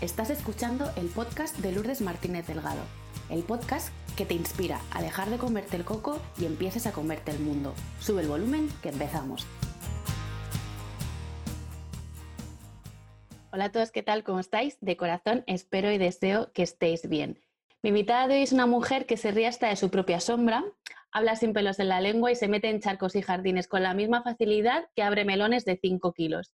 Estás escuchando el podcast de Lourdes Martínez Delgado, el podcast que te inspira a dejar de comerte el coco y empieces a comerte el mundo. Sube el volumen que empezamos. Hola a todos, ¿qué tal? ¿Cómo estáis? De corazón espero y deseo que estéis bien. Mi invitada de hoy es una mujer que se ríe hasta de su propia sombra, habla sin pelos en la lengua y se mete en charcos y jardines con la misma facilidad que abre melones de 5 kilos.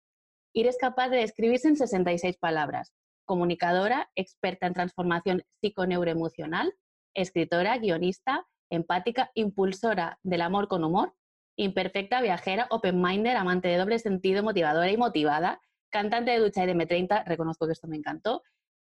Ir es capaz de describirse en 66 palabras comunicadora, experta en transformación psiconeuroemocional, escritora, guionista, empática, impulsora del amor con humor, imperfecta, viajera, open-minder, amante de doble sentido, motivadora y motivada, cantante de ducha y de M30, reconozco que esto me encantó,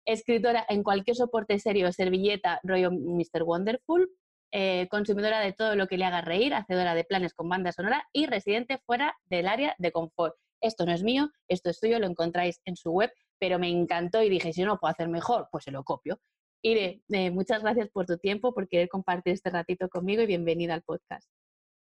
escritora en cualquier soporte serio, servilleta, rollo Mr. Wonderful, eh, consumidora de todo lo que le haga reír, hacedora de planes con banda sonora y residente fuera del área de confort. Esto no es mío, esto es suyo, lo encontráis en su web pero me encantó y dije, si no puedo hacer mejor, pues se lo copio. Irene, eh, muchas gracias por tu tiempo, por querer compartir este ratito conmigo y bienvenida al podcast.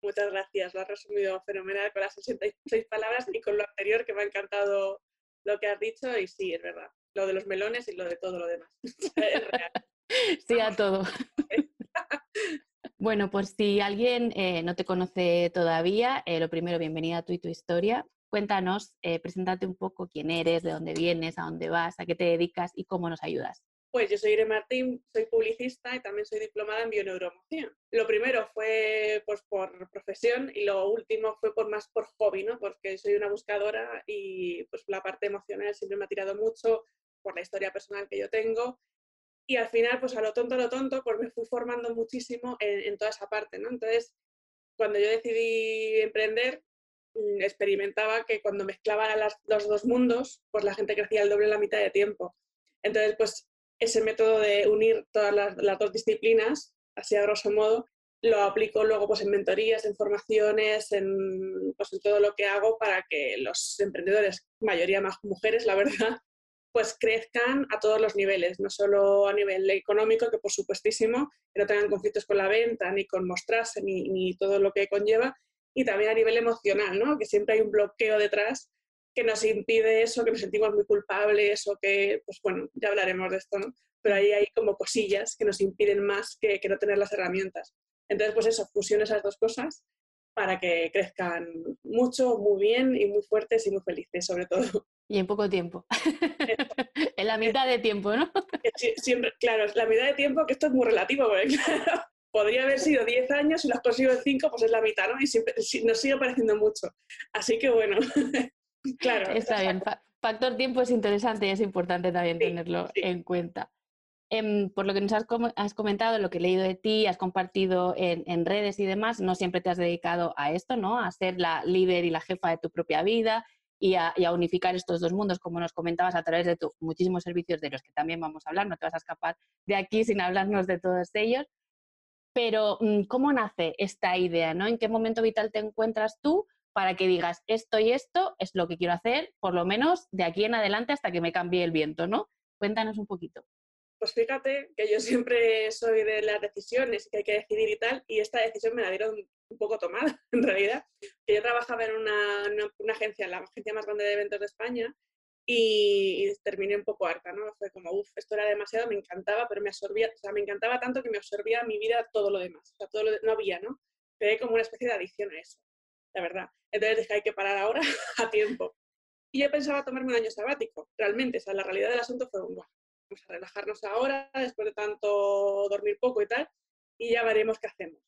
Muchas gracias, lo has resumido fenomenal con las 66 palabras y con lo anterior que me ha encantado lo que has dicho y sí, es verdad, lo de los melones y lo de todo lo demás. es real. Sí, a todo. bueno, pues si alguien eh, no te conoce todavía, eh, lo primero, bienvenida a tú y tu historia. Cuéntanos, eh, preséntate un poco quién eres, de dónde vienes, a dónde vas, a qué te dedicas y cómo nos ayudas. Pues yo soy Irene Martín, soy publicista y también soy diplomada en bioneuroemoción. Lo primero fue pues, por profesión y lo último fue por más por hobby, ¿no? Porque soy una buscadora y pues la parte emocional siempre me ha tirado mucho por la historia personal que yo tengo. Y al final, pues a lo tonto, a lo tonto, pues me fui formando muchísimo en, en toda esa parte, ¿no? Entonces, cuando yo decidí emprender, experimentaba que cuando mezclaba los dos mundos, pues la gente crecía el doble en la mitad de tiempo. Entonces, pues ese método de unir todas las, dos disciplinas, así a grosso modo, lo aplico luego pues en mentorías, en formaciones, en, pues, en todo lo que hago para que los emprendedores, mayoría más mujeres, la verdad, pues crezcan a todos los niveles, no solo a nivel económico, que por supuestísimo, que no tengan conflictos con la venta, ni con mostrarse, ni todo lo que conlleva, y también a nivel emocional, ¿no? Que siempre hay un bloqueo detrás que nos impide eso, que nos sentimos muy culpables o que, pues bueno, ya hablaremos de esto, ¿no? Pero ahí hay como cosillas que nos impiden más que, no tener las herramientas. Entonces, pues eso, fusión esas dos cosas para que crezcan mucho, muy bien y muy fuertes y muy felices, sobre todo. Y en poco tiempo. en la mitad de tiempo, ¿no? Siempre, claro, la mitad de tiempo, que esto es muy relativo, porque claro, podría haber sido 10 años y los consigo en 5, pues es la mitad, ¿no? Y siempre, nos sigue pareciendo mucho. Así que bueno, claro. Está bien. Factor tiempo es interesante y es importante también tenerlo en cuenta. Em, por lo que nos has, comentado, lo que he leído de ti, has compartido en, redes y demás, no siempre te has dedicado a esto, ¿no? A ser la líder y la jefa de tu propia vida y a, y a, unificar estos dos mundos, como nos comentabas, a través de tus muchísimos servicios de los que también vamos a hablar. No te vas a escapar de aquí sin hablarnos de todos ellos. Pero, mm, ¿cómo nace esta idea? ¿no? ¿En qué momento vital te encuentras tú para que digas esto y esto es lo que quiero hacer, por lo menos de aquí en adelante hasta que me cambie el viento, ¿no? Cuéntanos un poquito. Pues fíjate que yo siempre soy de las decisiones que hay que decidir y tal, y esta decisión me la dieron un poco tomada, en realidad. Que yo trabajaba en una, una agencia, la agencia más grande de eventos de España, y, terminé un poco harta, ¿no? Fue como, uff, esto era demasiado, me encantaba, pero me absorbía, o sea, me encantaba tanto que me absorbía mi vida todo lo demás, o sea, todo lo no había, ¿no? Quedé como una especie de adicción a eso, la verdad. Entonces dije, hay que parar ahora a tiempo. Y yo pensaba tomarme un año sabático, realmente, o sea, la realidad del asunto fue, vamos a relajarnos ahora, después de tanto dormir poco y tal, y ya veremos qué hacemos.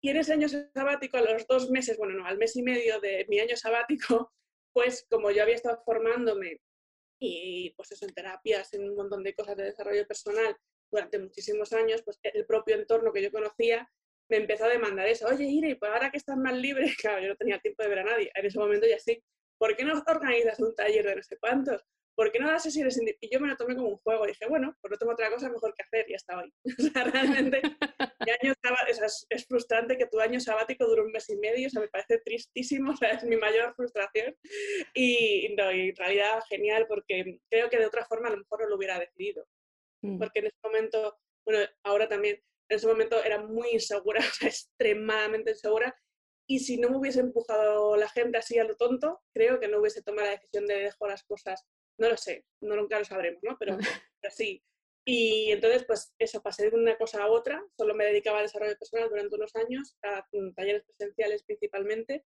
Y en ese año sabático, a los dos meses, bueno, no, al mes y medio de mi año sabático, pues como yo había estado formándome y pues eso, en terapias, en un montón de cosas de desarrollo personal durante muchísimos años, pues el propio entorno que yo conocía me empezó a demandar eso. Oye, Ire, pues ahora que estás más libre, claro, yo no tenía tiempo de ver a nadie, en ese momento ya sí, ¿por qué no organizas un taller de no sé cuántos? ¿Por qué no das sesiones Y yo me lo tomé como un juego. Dije, bueno, pues no tengo otra cosa mejor que hacer y hasta hoy. o sea, realmente, mi año es, es, frustrante que tu año sabático dure un mes y medio. O sea, me parece tristísimo. O sea, es mi mayor frustración. Y, no, y en realidad genial porque creo que de otra forma a lo mejor no lo hubiera decidido. Mm. Porque en ese momento, bueno, ahora también, en ese momento era muy insegura, o sea, extremadamente insegura. Y si no me hubiese empujado la gente así a lo tonto, creo que no hubiese tomado la decisión de dejar las cosas No lo sé, no nunca lo sabremos, ¿no? Pero, pero sí. Y entonces, pues eso, pasé de una cosa a otra, solo me dedicaba al desarrollo personal durante unos años, a mm, talleres presenciales principalmente,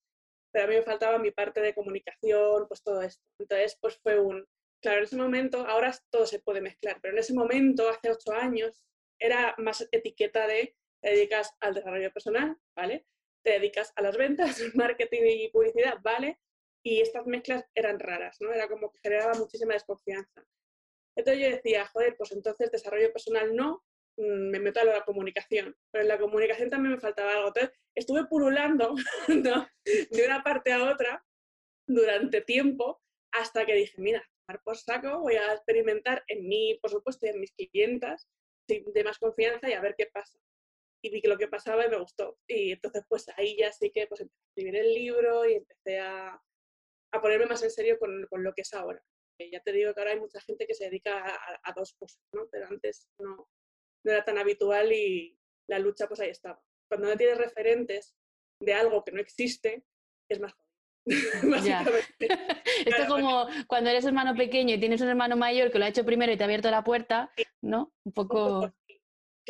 pero a mí me faltaba mi parte de comunicación, pues todo esto. Entonces, pues fue un, claro, en ese momento, ahora todo se puede mezclar, pero en ese momento, hace ocho años, era más etiqueta de te dedicas al desarrollo personal, ¿vale? Te dedicas a las ventas, marketing y publicidad, ¿vale? Y estas mezclas eran raras, ¿no? Era como que generaba muchísima desconfianza. Entonces yo decía, joder, pues entonces desarrollo personal no, mm, me meto a la comunicación. Pero en la comunicación también me faltaba algo. Entonces estuve pululando de una parte a otra durante tiempo hasta que dije, mira, por saco, voy a experimentar en mí, por supuesto, y en mis clientas de más confianza y a ver qué pasa. Y vi que lo que pasaba y me gustó. Y entonces, pues ahí ya sí que pues, empecé a escribir el libro y empecé a, a ponerme más en serio con, con, lo que es ahora. ya te digo que ahora hay mucha gente que se dedica a, dos cosas, ¿no? Pero antes no, no era tan habitual y la lucha pues ahí estaba. Cuando no tienes referentes de algo que no existe, es más Esto es como cuando eres hermano pequeño y tienes un hermano mayor que lo ha hecho primero y te ha abierto la puerta, ¿no? Un poco...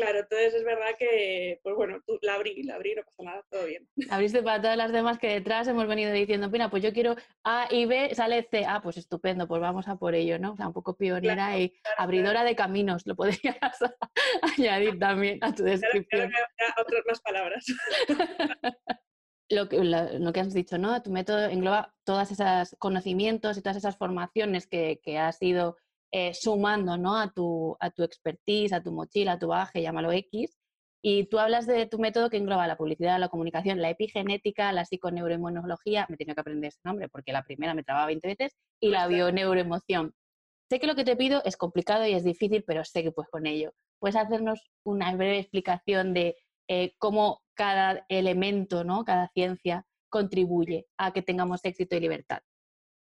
Claro, entonces es verdad que, pues bueno, tú, la abrí, la abrí, no pasa nada, todo bien. Abriste para todas las demás que detrás hemos venido diciendo, Pina, pues yo quiero A y B, sale C, ah, pues estupendo, pues vamos a por ello, ¿no? O sea, un poco pionera y abridora de caminos, lo podrías añadir también a tu descripción. otras más palabras. lo que, lo que has dicho, ¿no? Tu método engloba todos esos conocimientos y todas esas formaciones que, que has ido eh, sumando ¿no? a, tu, a tu expertise, a tu mochila, a tu baje, llámalo X. Y tú hablas de tu método que engloba la publicidad, la comunicación, la epigenética, la psiconeuroinmunología, me tengo que aprender ese nombre porque la primera me trababa 20 veces, y la bioneuroemoción. Sé que lo que te pido es complicado y es difícil, pero sé que puedes con ello. ¿Puedes hacernos una breve explicación de eh, cómo cada elemento, ¿no? cada ciencia contribuye a que tengamos éxito y libertad.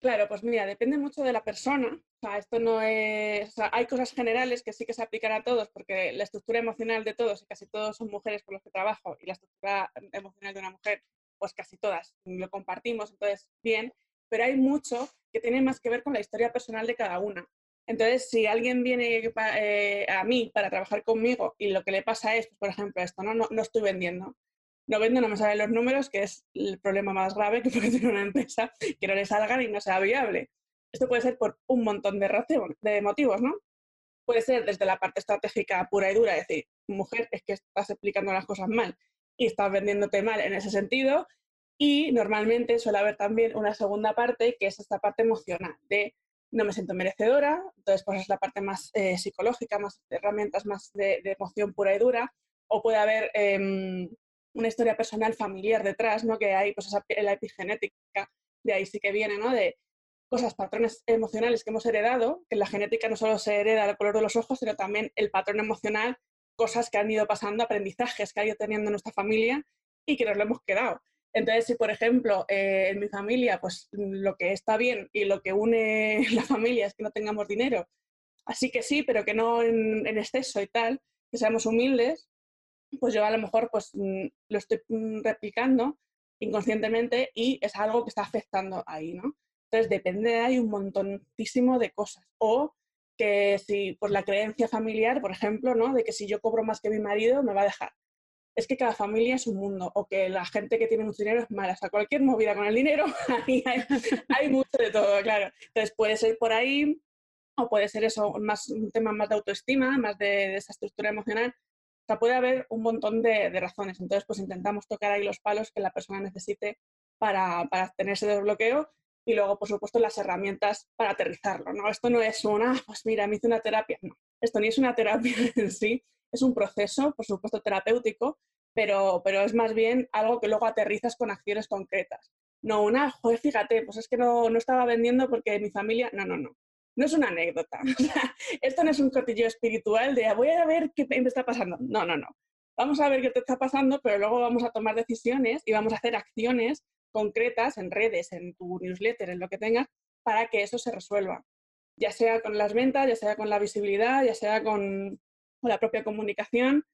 Claro, pues mira, depende mucho de la persona. Esto no es. hay cosas generales que sí que se aplican a todos, porque la estructura emocional de todos, y casi todos son mujeres con las que trabajo, y la estructura emocional de una mujer, pues casi todas lo compartimos, entonces, bien. Pero hay mucho que tiene más que ver con la historia personal de cada una. Entonces, si alguien viene eh, a mí para trabajar conmigo y lo que le pasa es, pues, por ejemplo, esto, ¿no? ¿no? No, estoy vendiendo. No vendo, no me salen los números, que es el problema más grave que puede tener una empresa, que no le salgan y no sea viable. Esto puede ser por un montón de, de motivos, ¿no? Puede ser desde la parte estratégica pura y dura, es decir, mujer, es que estás explicando las cosas mal y estás vendiéndote mal en ese sentido. Y normalmente suele haber también una segunda parte, que es esta parte emocional, de no me siento merecedora, entonces pues es la parte más eh, psicológica, más herramientas más de, emoción pura y dura, o puede haber em, una historia personal familiar detrás, ¿no? Que hay pues esa, la epigenética, de ahí sí que viene, ¿no? De cosas, patrones emocionales que hemos heredado, que en la genética no solo se hereda el color de los ojos, sino también el patrón emocional, cosas que han ido pasando, aprendizajes que ha ido teniendo nuestra familia y que nos lo hemos quedado. Entonces, si por ejemplo eh, en mi familia, pues lo que está bien y lo que une la familia es que no tengamos dinero, así que sí, pero que no en, exceso y tal, que seamos humildes, pues yo a lo mejor pues mm, lo estoy mm, replicando inconscientemente y es algo que está afectando ahí, ¿no? Entonces depende, hay un montonísimo de cosas. O que si, por la creencia familiar, por ejemplo, ¿no? De que si yo cobro más que mi marido, me va a dejar es que cada familia es un mundo o que la gente que tiene mucho dinero es mala. O cualquier movida con el dinero, hay, mucho de todo, claro. Entonces puede ser por ahí o puede ser eso, más, un tema más de autoestima, más de, esa estructura emocional. Sea, puede haber un montón de, razones. Entonces, pues intentamos tocar ahí los palos que la persona necesite para, para tener ese desbloqueo y luego, por supuesto, las herramientas para aterrizarlo. ¿no? Esto no es una, ah, pues mira, me hice una terapia. No, esto ni es una terapia en sí, es un proceso, por supuesto, terapéutico, pero, pero es más bien algo que luego aterrizas con acciones concretas. No una, joder, fíjate, pues es que no, no estaba vendiendo porque mi familia, no, no, no. No es una anécdota. Esto no es un cotillo espiritual de voy a ver qué me está pasando. No, no, no. Vamos a ver qué te está pasando, pero luego vamos a tomar decisiones y vamos a hacer acciones concretas en redes, en tu newsletter, en lo que tengas, para que eso se resuelva. Ya sea con las ventas, ya sea con la visibilidad, ya sea con, la propia comunicación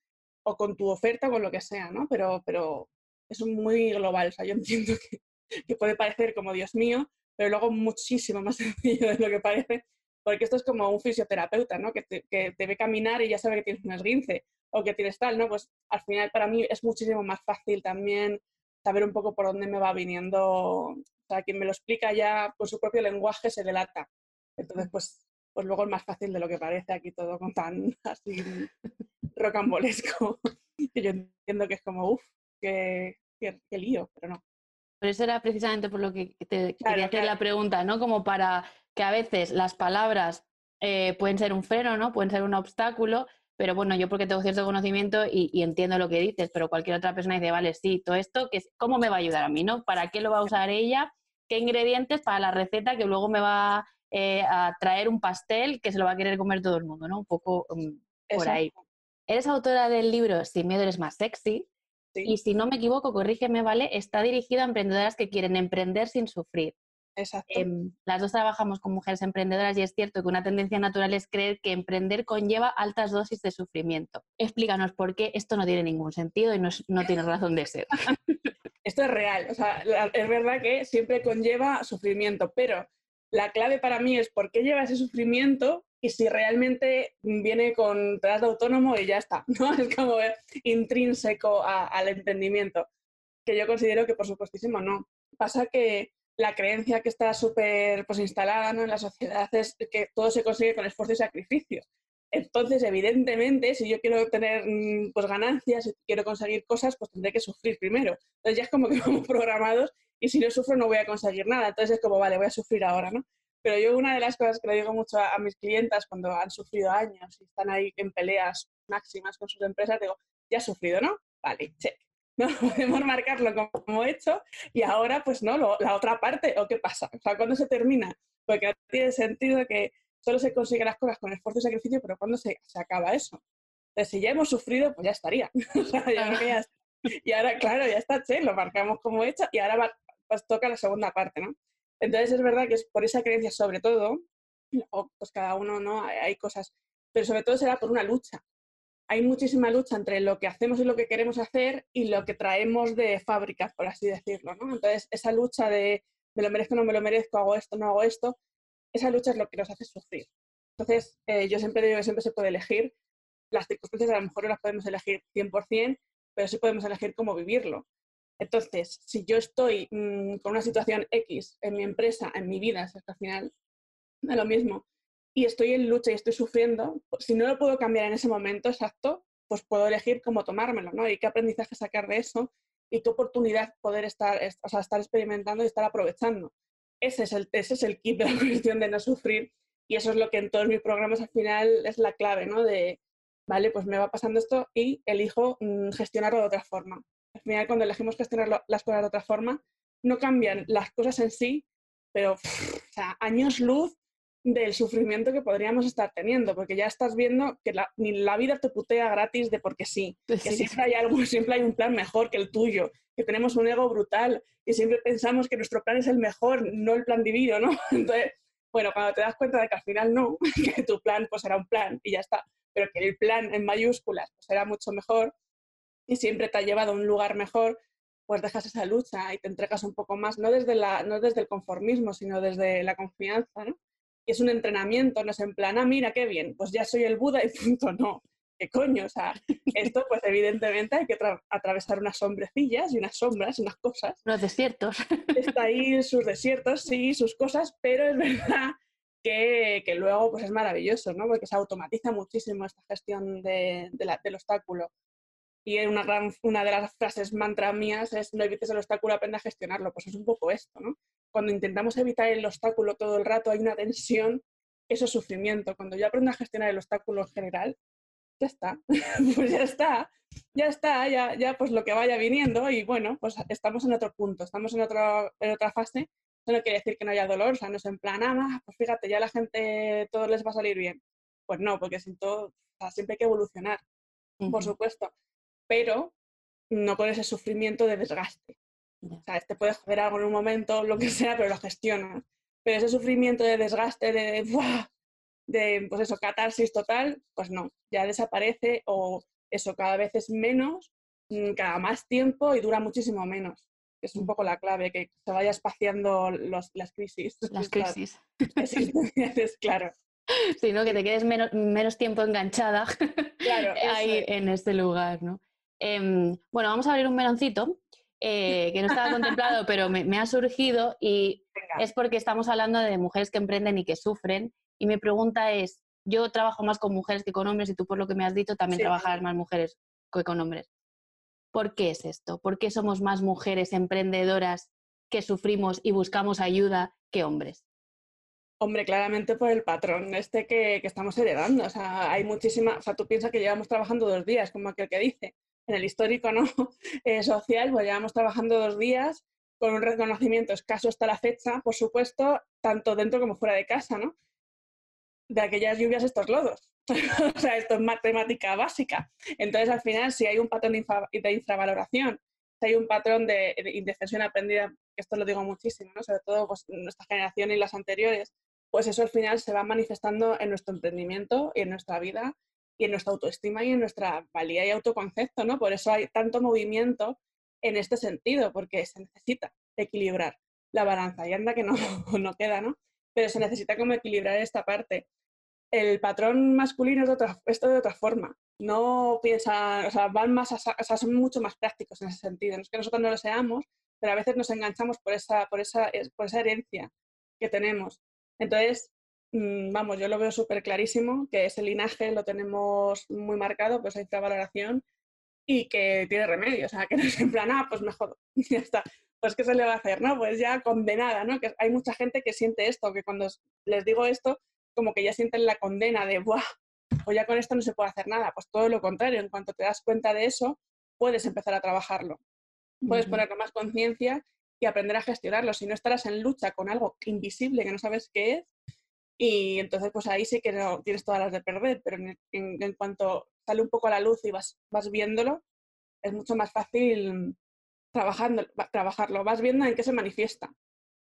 o con tu oferta con lo que sea, ¿no? Pero, pero es muy global. O sea, yo entiendo que puede parecer como Dios mío, pero luego muchísimo más sencillo de lo que parece, porque esto es como un fisioterapeuta, ¿no? Que te, que ve caminar y ya sabe que tienes un esguince o que tienes tal, ¿no? Pues al final para mí es muchísimo más fácil también saber un poco por dónde me va viniendo, o sea, quien me lo explica ya con su propio lenguaje se delata. Entonces, pues, pues luego es más fácil de lo que parece aquí todo con tan así rocambolesco, que yo entiendo que es como, uff, qué, qué, lío, pero no. Pero eso era precisamente por lo que te quería hacer la pregunta, ¿no? Como para que a veces las palabras eh, pueden ser un freno, ¿no? Pueden ser un obstáculo, pero bueno, yo porque tengo cierto conocimiento y, entiendo lo que dices, pero cualquier otra persona dice, vale, sí, todo esto, ¿cómo me va a ayudar a mí, no? ¿Para qué lo va a usar ella? ¿Qué ingredientes para la receta que luego me va eh, a traer un pastel que se lo va a querer comer todo el mundo, ¿no? Un poco um, por ahí. Eres autora del libro Sin miedo eres más sexy. Y si no me equivoco, corrígeme, ¿vale? Está dirigido a emprendedoras que quieren emprender sin sufrir. Exacto. Em, las dos trabajamos con mujeres emprendedoras y es cierto que una tendencia natural es creer que emprender conlleva altas dosis de sufrimiento. Explícanos por qué esto no tiene ningún sentido y no, no tiene razón de ser. esto es real, o sea, es verdad que siempre conlleva sufrimiento, pero la clave para mí es por qué lleva ese sufrimiento y si realmente viene con tras de autónomo y ya está, ¿no? Es como intrínseco al emprendimiento, que yo considero que por supuestísimo no. Pasa que la creencia que está súper pues, instalada en la sociedad es que todo se consigue con esfuerzo y sacrificio. Entonces, evidentemente, si yo quiero tener mm, pues, ganancias, si quiero conseguir cosas, pues tendré que sufrir primero. Entonces ya es como que vamos programados y si no sufro no voy a conseguir nada. Entonces es como, vale, voy a sufrir ahora, ¿no? Pero yo una de las cosas que le digo mucho a, mis clientas cuando han sufrido años y están ahí en peleas máximas con sus empresas, digo, ya has sufrido, ¿no? Vale, check. no podemos marcarlo como hecho y ahora pues no, la otra parte, ¿o qué pasa? O sea, ¿cuándo se termina? Porque no tiene sentido que solo se consiguen las cosas con esfuerzo y sacrificio, pero ¿cuándo se, se acaba eso? Entonces, si ya hemos sufrido, pues ya estaría. y ahora, claro, ya está, che, lo marcamos como hecho y ahora pues toca la segunda parte, ¿no? Entonces, es verdad que es por esa creencia sobre todo, o pues cada uno, ¿no? hay cosas, pero sobre todo será por una lucha hay muchísima lucha entre lo que hacemos y lo que queremos hacer y lo que traemos de fábrica, por así decirlo. ¿no? Entonces, esa lucha de me lo merezco, no me lo merezco, hago esto, no hago esto, esa lucha es lo que nos hace sufrir. Entonces, eh, yo siempre digo que siempre se puede elegir. Las circunstancias a lo mejor no las podemos elegir 100%, pero sí podemos elegir cómo vivirlo. Entonces, si yo estoy mm, con una situación X en mi empresa, en mi vida, al final es lo mismo, y estoy en lucha y estoy sufriendo, pues, si no lo puedo cambiar en ese momento exacto, pues puedo elegir cómo tomármelo, ¿no? Y qué aprendizaje sacar de eso y qué oportunidad poder estar, o sea, estar experimentando y estar aprovechando. Ese es, el, ese es el kit de la cuestión de no sufrir y eso es lo que en todos mis programas al final es la clave, ¿no? De, vale, pues me va pasando esto y elijo mm, gestionarlo de otra forma. Al final, cuando elegimos gestionar las cosas de otra forma, no cambian las cosas en sí, pero o sea, años luz del sufrimiento que podríamos estar teniendo, porque ya estás viendo que la, ni la vida te putea gratis de porque sí, que siempre hay algo, siempre hay un plan mejor que el tuyo, que tenemos un ego brutal, y siempre pensamos que nuestro plan es el mejor, no el plan divino, ¿no? Entonces, bueno, cuando te das cuenta de que al final no, que tu plan pues era un plan y ya está, pero que el plan en mayúsculas pues era mucho mejor y siempre te ha llevado a un lugar mejor, pues dejas esa lucha y te entregas un poco más, no desde, la, no desde el conformismo, sino desde la confianza, ¿no? es un entrenamiento, no es en plan, ah, mira, qué bien, pues ya soy el Buda y punto, no. ¿Qué coño? O sea, esto pues evidentemente hay que atravesar unas sombrecillas y unas sombras, unas cosas. Los desiertos. Está ahí sus desiertos, sí, sus cosas, pero es verdad que, que, luego pues es maravilloso, ¿no? Porque se automatiza muchísimo esta gestión de, del obstáculo. Y una, una de las frases mantra mías es no evites el obstáculo, aprende a gestionarlo. Pues es un poco esto, ¿no? cuando intentamos evitar el obstáculo todo el rato hay una tensión, eso es sufrimiento. Cuando yo aprendo a gestionar el obstáculo en general, ya está, pues ya está, ya está, ya, ya pues lo que vaya viniendo y bueno, pues estamos en otro punto, estamos en, otro, en otra fase. Eso no quiere decir que no haya dolor, o sea, no es en plan, ah, pues fíjate, ya la gente, todo les va a salir bien. Pues no, porque todo, siempre hay que evolucionar, por supuesto, pero no con ese sufrimiento de desgaste. O sea, te puede joder algo en un momento, lo que sea, pero lo gestionas. Pero ese sufrimiento de desgaste, de, de pues eso, catarsis total, pues no, ya desaparece o eso cada vez es menos, mm, cada más tiempo y dura muchísimo menos. Es un poco la clave, que se vaya espaciando los, las crisis. Las crisis. es claro. sino que te quedes menos, tiempo enganchada ahí en este lugar, ¿no? Em, bueno, vamos a abrir un meloncito eh, que no estaba contemplado, pero me, ha surgido y es porque estamos hablando de mujeres que emprenden y que sufren. Y mi pregunta es, yo trabajo más con mujeres que con hombres y tú por lo que me has dicho también trabajas más mujeres que con hombres. ¿Por qué es esto? ¿Por qué somos más mujeres emprendedoras que sufrimos y buscamos ayuda que hombres? Hombre, claramente por el patrón este que, estamos heredando. O sea, hay muchísima, o sea, tú piensas que llevamos trabajando dos días, como aquel que dice. En el histórico ¿no? Eh, social, pues llevamos trabajando dos días con un reconocimiento escaso hasta la fecha, por supuesto, tanto dentro como fuera de casa, ¿no? De aquellas lluvias estos lodos. o sea, esto es matemática básica. Entonces, al final, si hay un patrón de, infravaloración, si hay un patrón de, indefensión aprendida, esto lo digo muchísimo, ¿no? sobre todo pues, nuestra generación y las anteriores, pues eso al final se va manifestando en nuestro emprendimiento y en nuestra vida y en nuestra autoestima y en nuestra valía y autoconcepto, ¿no? Por eso hay tanto movimiento en este sentido, porque se necesita equilibrar la balanza. Y anda que no, no queda, ¿no? Pero se necesita como equilibrar esta parte. El patrón masculino es de otra, esto de otra forma. No piensa, o sea, van más, o sea, son mucho más prácticos en ese sentido. No es que nosotros no lo seamos, pero a veces nos enganchamos por esa, por esa, por esa herencia que tenemos. Entonces, vamos, yo lo veo súper clarísimo, que ese linaje lo tenemos muy marcado, pues esa infravaloración, y que tiene remedio, o sea, que no es en plan, ah, pues mejor, ya está. Pues ¿qué se le va a hacer? ¿No? Pues ya condenada, ¿no? Que hay mucha gente que siente esto, que cuando les digo esto, como que ya sienten la condena de, ¡buah! Pues ya con esto no se puede hacer nada. Pues todo lo contrario, en cuanto te das cuenta de eso, puedes empezar a trabajarlo. Puedes poner más conciencia y aprender a gestionarlo. Si no estarás en lucha con algo invisible que no sabes qué es, y entonces pues ahí sí que no tienes todas las de perder, pero en, cuanto sale un poco a la luz y vas, vas viéndolo, es mucho más fácil trabajando, trabajarlo. Vas viendo en qué se manifiesta.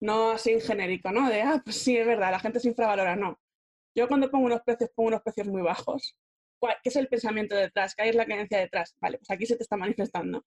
No así en genérico, ¿no? De, ah, pues sí, es verdad, la gente se infravalora. No. Yo cuando pongo unos precios, pongo unos precios muy bajos. ¿Qué es el pensamiento detrás? ¿Qué es la creencia detrás? Vale, pues aquí se te está manifestando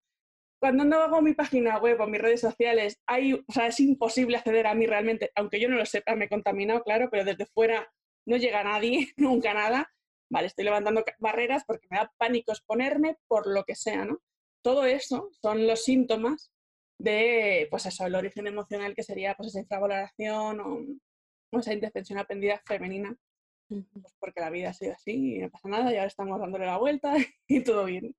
cuando no hago mi página web o mis redes sociales, hay, o sea, es imposible acceder a mí realmente, aunque yo no lo sepa, me he contaminado, claro, pero desde fuera no llega nadie, nunca nada. Vale, estoy levantando barreras porque me da pánico exponerme por lo que sea, ¿no? Todo eso son los síntomas de, pues eso, el origen emocional que sería pues esa infravaloración o, esa indefensión aprendida femenina. Pues porque la vida ha sido así y no pasa nada, ya estamos dándole la vuelta y todo bien.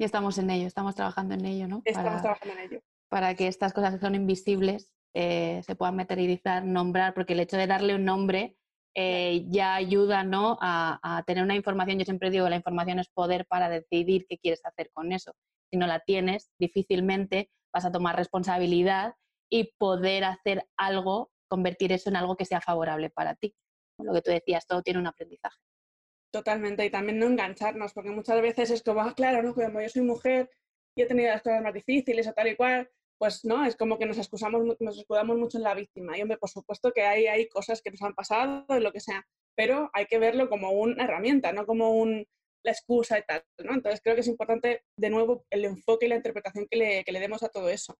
Y estamos en ello, estamos trabajando en ello, ¿no? Estamos para, trabajando en ello. Para que estas cosas que son invisibles eh, se puedan materializar, nombrar, porque el hecho de darle un nombre eh, ya ayuda ¿no? A, tener una información. Yo siempre digo, la información es poder para decidir qué quieres hacer con eso. Si no la tienes, difícilmente vas a tomar responsabilidad y poder hacer algo, convertir eso en algo que sea favorable para ti. Lo que tú decías, todo tiene un aprendizaje. Totalmente, y también no engancharnos, porque muchas veces es como, ah, claro, ¿no? como yo soy mujer y he tenido las cosas más difíciles o tal y cual, pues no, es como que nos excusamos, nos escudamos mucho en la víctima. Y hombre, por supuesto que hay, hay cosas que nos han pasado, lo que sea, pero hay que verlo como una herramienta, no como un, la excusa y tal, ¿no? Entonces creo que es importante, de nuevo, el enfoque y la interpretación que le, que le demos a todo eso.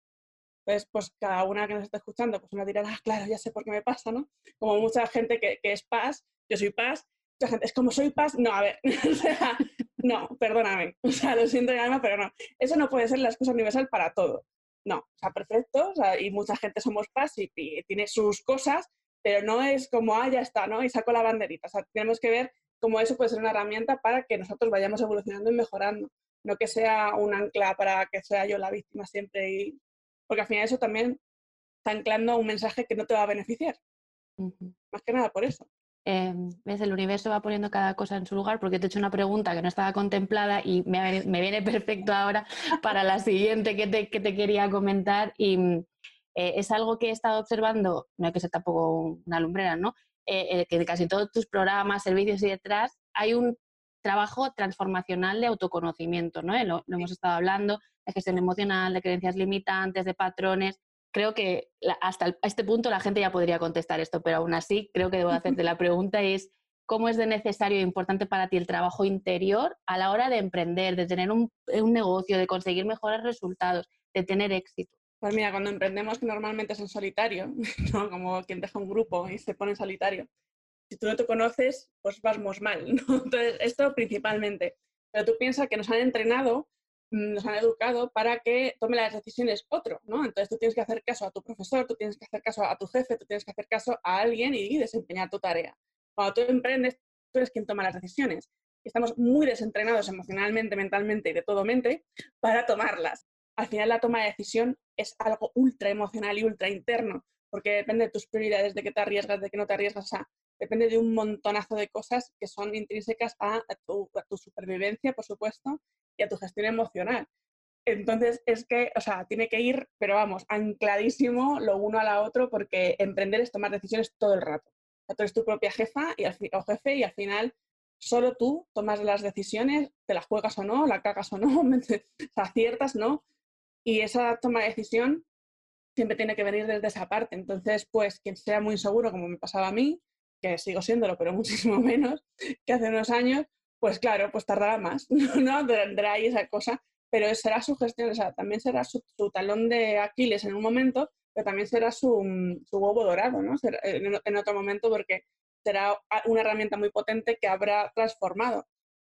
Entonces, pues cada una que nos está escuchando, pues una dirá, ah, claro, ya sé por qué me pasa, ¿no? Como mucha gente que, que es paz, yo soy paz, gente, es como soy paz, no, a ver, o sea, no, perdóname, o sea, lo siento alma, pero no, eso no puede ser la excusa universal para todo. No, o sea, perfecto, o sea, y mucha gente somos paz y, tiene sus cosas, pero no es como, ah, ya está, ¿no? Y saco la banderita, o sea, tenemos que ver cómo eso puede ser una herramienta para que nosotros vayamos evolucionando y mejorando, no que sea un ancla para que sea yo la víctima siempre, y... porque al final eso también está anclando un mensaje que no te va a beneficiar. Más que nada por eso. Em, ves, el universo va poniendo cada cosa en su lugar porque te he hecho una pregunta que no estaba contemplada y me, viene perfecto ahora para la siguiente que te, que te quería comentar y eh, es algo que he estado observando, no hay que ser tampoco una lumbrera, ¿no? Eh, eh, que en casi todos tus programas, servicios y detrás hay un trabajo transformacional de autoconocimiento, ¿no? Lo, lo hemos estado hablando, de gestión emocional, de creencias limitantes, de patrones, creo que hasta este punto la gente ya podría contestar esto, pero aún así creo que debo hacerte la pregunta es cómo es de necesario e importante para ti el trabajo interior a la hora de emprender, de tener un, negocio, de conseguir mejores resultados, de tener éxito. Pues mira, cuando emprendemos, que normalmente es en solitario, ¿no? como quien deja un grupo y se pone en solitario, si tú no te conoces, pues vamos mal, ¿no? Entonces, esto principalmente. Pero tú piensas que nos han entrenado, nos han educado para que tome las decisiones otro, ¿no? Entonces tú tienes que hacer caso a tu profesor, tú tienes que hacer caso a tu jefe, tú tienes que hacer caso a alguien y desempeñar tu tarea. Cuando tú emprendes, tú eres quien toma las decisiones. Estamos muy desentrenados emocionalmente, mentalmente y de todo mente para tomarlas. Al final la toma de decisión es algo ultra emocional y ultra interno, porque depende de tus prioridades, de que te arriesgas, de que no te arriesgas, a depende de un montonazo de cosas que son intrínsecas a, tu, supervivencia, por supuesto, y a tu gestión emocional. Entonces es que, o sea, tiene que ir, pero vamos, ancladísimo lo uno a la otro, porque emprender es tomar decisiones todo el rato. O tú eres tu propia jefa y al, o jefe y al final solo tú tomas las decisiones, te las juegas o no, la cagas o no, aciertas, ¿no? Y esa toma de decisión siempre tiene que venir desde esa parte. Entonces, pues quien sea muy inseguro, como me pasaba a mí, que sigo siéndolo, pero muchísimo menos que hace unos años, pues claro, pues tardará más, ¿no? Tendrá ahí esa cosa, pero será su gestión, o sea, también será su, talón de Aquiles en un momento, pero también será su, su huevo dorado, ¿no? en, otro momento, porque será una herramienta muy potente que habrá transformado.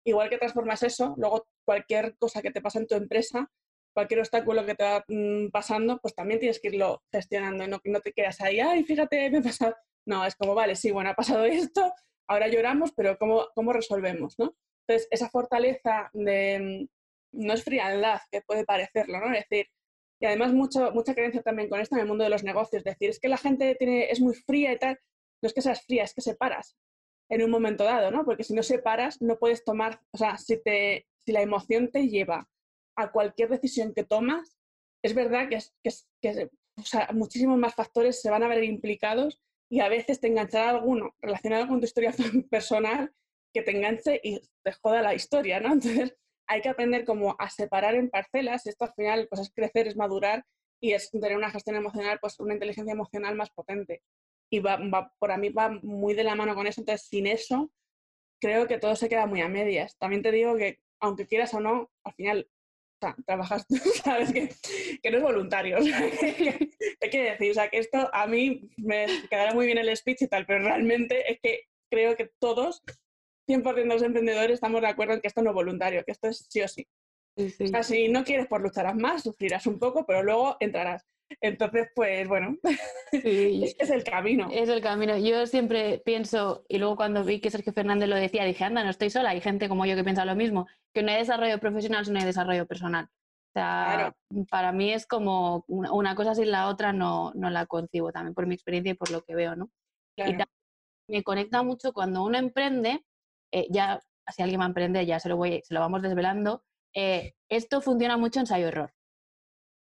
Igual que transformas eso, luego cualquier cosa que te pase en tu empresa, cualquier obstáculo que te va mm, pasando, pues también tienes que irlo gestionando no, no te quedas ahí, ay, fíjate, me ha pasado. No, es como, vale, sí, bueno, ha pasado esto, ahora lloramos, pero ¿cómo, cómo resolvemos? ¿no? Entonces, esa fortaleza de, mm, no es frialdad, que puede parecerlo, ¿no? Es decir, y además mucho, mucha creencia también con esto en el mundo de los negocios, es decir, es que la gente tiene, es muy fría y tal, no es que seas fría, es que separas en un momento dado, ¿no? Porque si no separas, no puedes tomar, o sea, si, te, si la emoción te lleva a cualquier decisión que tomas, es verdad que, es, que, que o sea, muchísimos más factores se van a ver implicados y a veces te enganchará alguno relacionado con tu historia personal que te enganche y te joda la historia, ¿no? Entonces hay que aprender como a separar en parcelas, esto al final pues es crecer, es madurar y es tener una gestión emocional, pues una inteligencia emocional más potente. Y va, por a mí va muy de la mano con eso, entonces sin eso creo que todo se queda muy a medias. También te digo que aunque quieras o no, al final sea, trabajas, sabes que, que no es voluntario. ¿Qué quiere decir? O sea, que esto a mí me quedará muy bien el speech y tal, pero realmente es que creo que todos, 100% de los emprendedores, estamos de acuerdo en que esto no es voluntario, que esto es sí o sí. O sea, si no quieres, pues lucharás más, sufrirás un poco, pero luego entrarás. Entonces, pues bueno, es, el camino. Es el camino. Yo siempre pienso, y luego cuando vi que Sergio Fernández lo decía, dije, anda, no estoy sola, hay gente como yo que piensa lo mismo, que no hay desarrollo profesional si no hay desarrollo personal. O sea, para mí es como una, cosa sin la otra no, no, la concibo también por mi experiencia y por lo que veo, ¿no? Y me conecta mucho cuando uno emprende, eh, ya si alguien va a emprender, ya se lo, voy, se lo vamos desvelando, eh, esto funciona mucho ensayo-error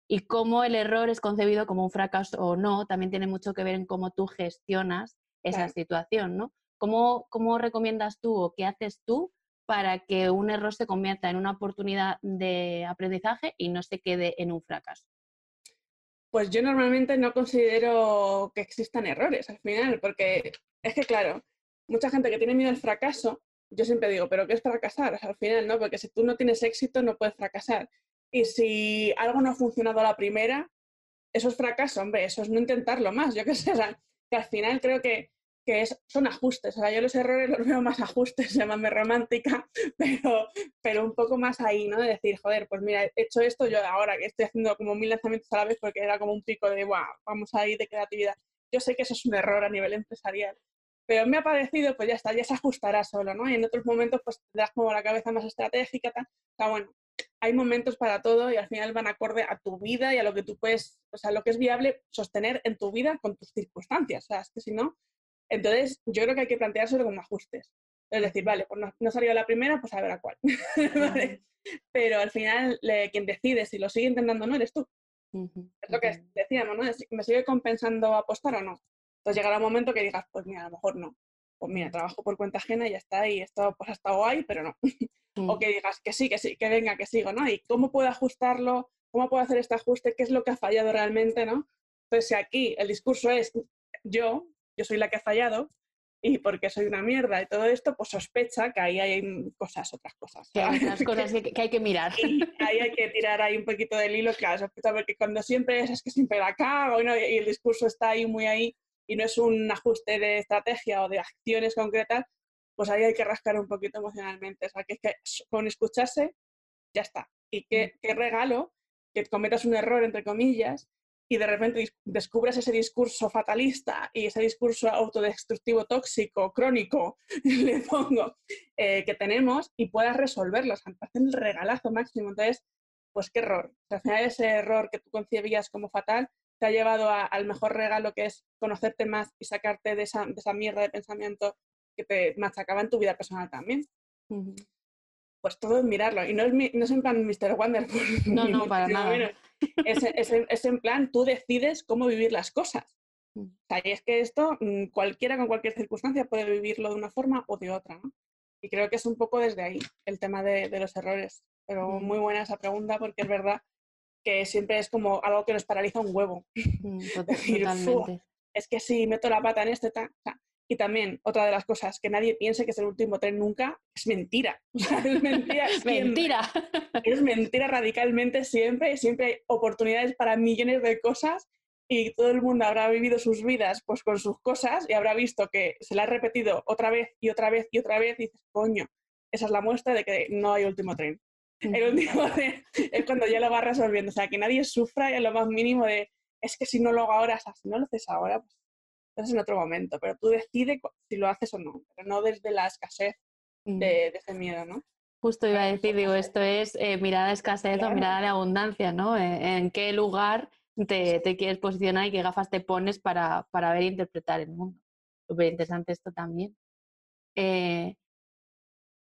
y cómo el error es concebido como un fracaso o no, también tiene mucho que ver en cómo tú gestionas esa situación, ¿no? ¿Cómo, ¿Cómo recomiendas tú o qué haces tú para que un error se convierta en una oportunidad de aprendizaje y no se quede en un fracaso? Pues yo normalmente no considero que existan errores al final, porque es que, claro, mucha gente que tiene miedo al fracaso, yo siempre digo, ¿pero qué es fracasar? al final, ¿no? Porque si tú no tienes éxito, no puedes fracasar. Y si algo no ha funcionado a la primera, eso es fracaso, hombre, eso es no intentarlo más, yo qué sé, que al final creo que, que es, son ajustes, o sea, yo los errores los veo más ajustes, llámame romántica, pero, pero un poco más ahí, ¿no? De decir, joder, pues mira, he hecho esto, yo ahora que estoy haciendo como mil lanzamientos a la vez porque era como un pico de, wow, vamos ahí de creatividad. Yo sé que eso es un error a nivel empresarial, pero me ha parecido, pues ya está, ya se ajustará solo, ¿no? Y en otros momentos, pues tendrás como la cabeza más estratégica, tal. O sea, bueno, hay momentos para todo y al final van acorde a tu vida y a lo que tú puedes, o sea, lo que es viable sostener en tu vida con tus circunstancias. O sea, es que si no, entonces yo creo que hay que planteárselo como ajustes. Es decir, vale, pues no, ha salido la primera, pues a ver a cuál. Pero al final, quien decide si lo sigue intentando o no eres tú. Es lo que decíamos, ¿no? ¿Me sigue compensando apostar o no? Entonces llegará un momento que digas, pues mira, a lo mejor no. Pues mira, trabajo por cuenta ajena y ya está, y esto pues ha estado guay, pero no. o que digas que sí, que sí, que venga, que sigo, ¿no? Y cómo puedo ajustarlo, cómo puedo hacer este ajuste, qué es lo que ha fallado realmente, ¿no? Entonces, si aquí el discurso es yo, yo soy la que ha fallado, y porque soy una mierda y todo esto, pues sospecha que ahí hay cosas, otras cosas. Que hay otras cosas que, hay que mirar. ahí hay que tirar ahí un poquito del hilo, claro, sospecha, porque cuando siempre es, es que siempre la cago y el discurso está ahí muy ahí, y no es un ajuste de estrategia o de acciones concretas, pues ahí hay que rascar un poquito emocionalmente. O sea, que es que con escucharse ya está. Y qué, qué regalo que cometas un error, entre comillas, y de repente descubres ese discurso fatalista y ese discurso autodestructivo tóxico, crónico, le pongo, eh, que tenemos y puedas resolverlo. O sea, me parece un regalazo máximo. Entonces, pues qué error. al final ese error que tú concebías como fatal te ha llevado al mejor regalo que es conocerte más y sacarte de esa, de esa mierda de pensamiento que te machacaba en tu vida personal también. Pues todo es mirarlo. Y no es, no es en plan Mr. Wonderful. No, no, para nada. Es, es, es, en plan, tú decides cómo vivir las cosas. Mm. O sea, y es que esto, mm, cualquiera con cualquier circunstancia puede vivirlo de una forma o de otra. ¿no? Y creo que es un poco desde ahí el tema de, de los errores. Pero mm. muy buena esa pregunta porque es verdad que siempre es como algo que nos paraliza un huevo. Totalmente. es que si meto la pata en este, ta, y también, otra de las cosas, que nadie piense que es el último tren nunca, es mentira. es mentira. mentira. Es mentira radicalmente siempre. Siempre hay oportunidades para millones de cosas y todo el mundo habrá vivido sus vidas pues con sus cosas y habrá visto que se la ha repetido otra vez y otra vez y otra vez y dices, coño, esa es la muestra de que no hay último tren. El último tren es cuando ya lo vas resolviendo. O sea, que nadie sufra en lo más mínimo de, es que si no lo hago ahora, o sea, si no lo haces ahora, pues entonces en otro momento, pero tú decides si lo haces o no, pero no desde la escasez de, ese miedo, ¿no? Justo iba a decir, digo, esto es eh, mirada de escasez o mirada de abundancia, ¿no? Eh, ¿En, qué lugar te, quieres posicionar y qué gafas te pones para, ver e interpretar el mundo? Súper interesante esto también. Eh,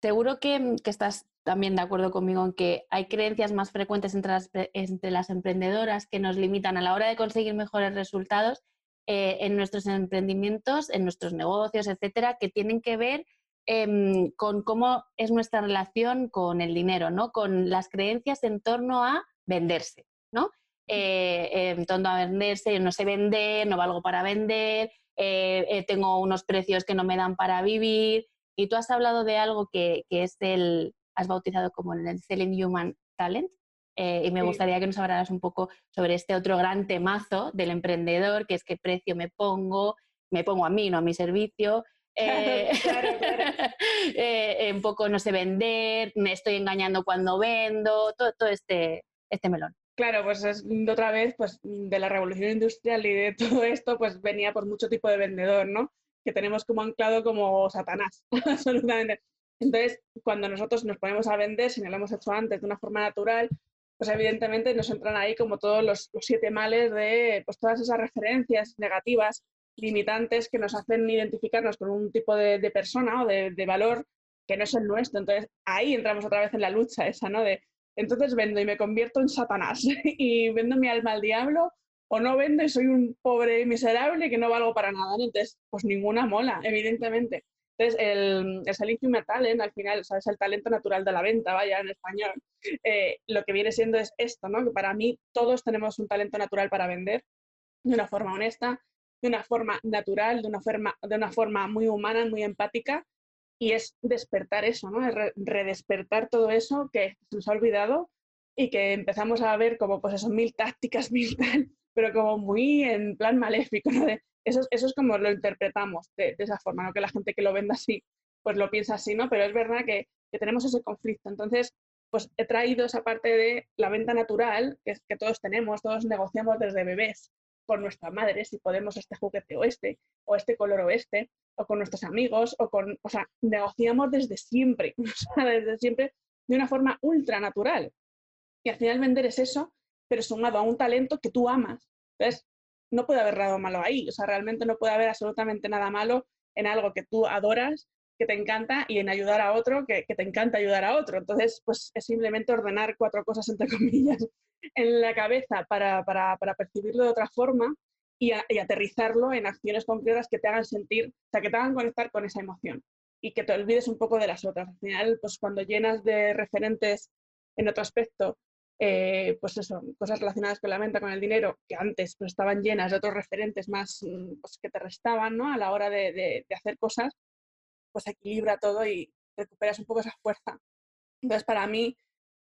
seguro que, estás también de acuerdo conmigo en que hay creencias más frecuentes entre entre las emprendedoras que nos limitan a la hora de conseguir mejores resultados eh, en nuestros emprendimientos, en nuestros negocios, etcétera, que tienen que ver em, con cómo es nuestra relación con el dinero, ¿no? Con las creencias en torno a venderse, ¿no? Eh, en torno a venderse, yo no sé vender, no valgo para vender, eh, tengo unos precios que no me dan para vivir. Y tú has hablado de algo que, que es el, has bautizado como el Selling Human Talent, eh, y me gustaría que nos hablaras un poco sobre este otro gran temazo del emprendedor, que es qué precio me pongo, me pongo a mí, no a mi servicio. Eh, eh, un poco no sé vender, me estoy engañando cuando vendo, todo, todo este, este melón. Claro, pues es otra vez pues, de la revolución industrial y de todo esto, pues venía por mucho tipo de vendedor, ¿no? Que tenemos como anclado como Satanás, absolutamente. Entonces, cuando nosotros nos ponemos a vender, si no lo hemos hecho antes de una forma natural, pues evidentemente nos entran ahí como todos los, siete males de pues todas esas referencias negativas, limitantes que nos hacen identificarnos con un tipo de, persona o de, valor que no es el nuestro. Entonces ahí entramos otra vez en la lucha esa, ¿no? De entonces vendo y me convierto en Satanás y vendo mi alma al diablo o no vendo y soy un pobre miserable que no valgo para nada. Entonces, pues ninguna mola, evidentemente. Entonces, el, el selling talent, al final, o sea, es el talento natural de la venta, vaya, en español, eh, lo que viene siendo es esto, ¿no? Que para mí todos tenemos un talento natural para vender de una forma honesta, de una forma natural, de una forma, de una forma muy humana, muy empática, y es despertar eso, ¿no? Es redespertar todo eso que se nos ha olvidado y que empezamos a ver como, pues, esos mil tácticas, mil tal, pero como muy en plan maléfico, ¿no? Eso, es como lo interpretamos de, esa forma, ¿no? que la gente que lo venda así, pues lo piensa así, ¿no? Pero es verdad que, tenemos ese conflicto. Entonces, pues he traído esa parte de la venta natural, que, todos tenemos, todos negociamos desde bebés con nuestra madre, si podemos este juguete o este, o este color o este, o con nuestros amigos, o con, o sea, negociamos desde siempre, o sea, desde siempre de una forma ultra natural. Y al final vender es eso, pero sumado a un talento que tú amas. Entonces, no puede haber nada malo ahí. O sea, realmente no puede haber absolutamente nada malo en algo que tú adoras, que te encanta, y en ayudar a otro, que, te encanta ayudar a otro. Entonces, pues es simplemente ordenar cuatro cosas, entre comillas, en la cabeza para, percibirlo de otra forma y, aterrizarlo en acciones concretas que te hagan sentir, o sea, que te hagan conectar con esa emoción y que te olvides un poco de las otras. Al final, pues cuando llenas de referentes en otro aspecto eh, pues eso, cosas relacionadas con la venta, con el dinero, que antes pues, estaban llenas de otros referentes más mm, pues, que te restaban ¿no? a la hora de, hacer cosas, pues equilibra todo y recuperas un poco esa fuerza. Entonces, para mí,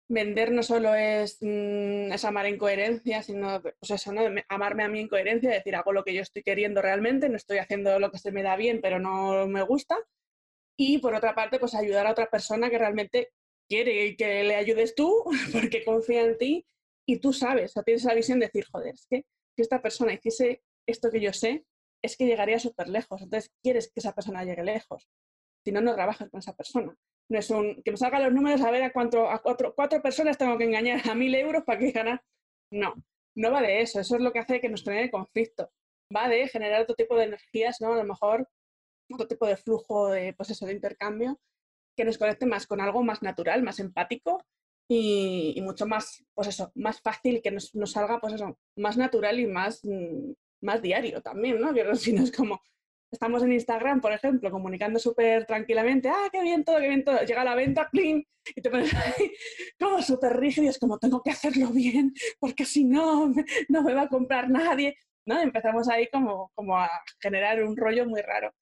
vender no solo es, mm, es amar en coherencia, sino pues eso, ¿no? amarme a mí en coherencia, decir, hago lo que yo estoy queriendo realmente, no estoy haciendo lo que se me da bien, pero no me gusta. Y por otra parte, pues ayudar a otra persona que realmente quiere que le ayudes tú, porque confía en ti y tú sabes, o tienes la visión de decir, joder, es que si esta persona hiciese esto que yo sé, es que llegaría súper lejos. Entonces, quieres que esa persona llegue lejos. Si no, no trabajas con esa persona. No es un que me salgan los números a ver a cuánto, a cuatro, cuatro personas tengo que engañar a mil euros para que ganar. No, no va de eso. Eso es lo que hace que nos genere conflicto. Va de generar otro tipo de energías, ¿no? A lo mejor otro tipo de flujo de, pues de intercambio que nos conecte más con algo más natural, más empático y, mucho más, pues eso, más fácil que nos, salga, pues eso, más natural y más, mm, más diario también, ¿no? Si no es como, estamos en Instagram, por ejemplo, comunicando súper tranquilamente, ah, qué bien todo, qué bien todo, llega la venta, clean, y te pones ahí como súper rígido y es como, tengo que hacerlo bien, porque si no, no me va a comprar nadie, ¿no? empezamos ahí como, como a generar un rollo muy raro.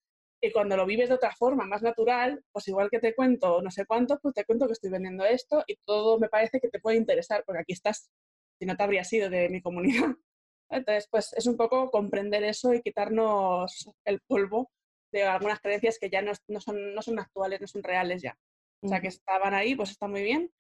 Y cuando lo vives de otra forma, más natural, pues igual que te cuento no sé cuánto, pues te cuento que estoy vendiendo esto y todo me parece que te puede interesar, porque aquí estás, si no te habría sido de mi comunidad. Entonces, pues es un poco comprender eso y quitarnos el polvo de algunas creencias que ya no, son, no son actuales, no son reales ya. O sea, que estaban ahí, pues está muy bien,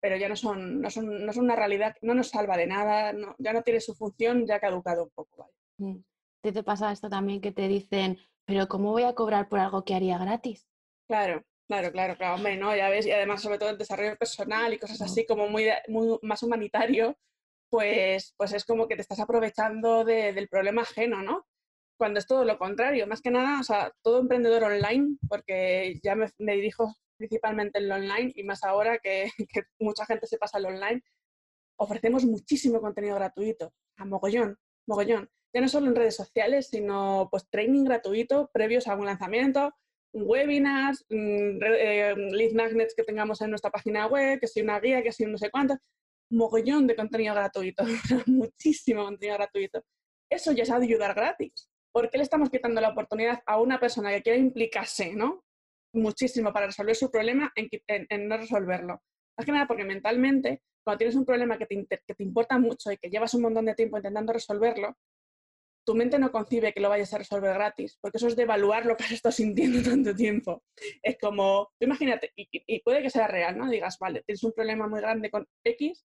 pero ya no son, no son, no son una realidad, no nos salva de nada, ya no tiene su función, ya ha caducado un poco. ¿vale? Mm. ¿Te, pasa esto también que te dicen, pero ¿cómo voy a cobrar por algo que haría gratis? Claro, claro, claro, claro, hombre, ¿no? Ya ves, y además sobre todo el desarrollo personal y cosas así como muy, muy más humanitario, pues, pues es como que te estás aprovechando del problema ajeno, ¿no? Cuando es todo lo contrario, más que nada, o sea, todo emprendedor online, porque ya me, dirijo principalmente en lo online y más ahora que, que, mucha gente se pasa al online, ofrecemos muchísimo contenido gratuito, a mogollón, mogollón. Ya no solo en redes sociales, sino pues training gratuito previos a un lanzamiento, webinars, mm, eh, lead magnets que tengamos en nuestra página web, que si una guía, que si no sé cuánto mogollón de contenido gratuito, muchísimo contenido gratuito. Eso ya es ayudar gratis. ¿Por qué le estamos quitando la oportunidad a una persona que quiere implicarse, ¿no? Muchísimo para resolver su problema en, no resolverlo. Más que nada porque mentalmente, cuando tienes un problema que te, que te importa mucho y que llevas un montón de tiempo intentando resolverlo, tu mente no concibe que lo vayas a resolver gratis, porque eso es devaluar lo que has estado sintiendo tanto tiempo. Es como, imagínate, y, y, puede que sea real, ¿no? Digas, vale, tienes un problema muy grande con X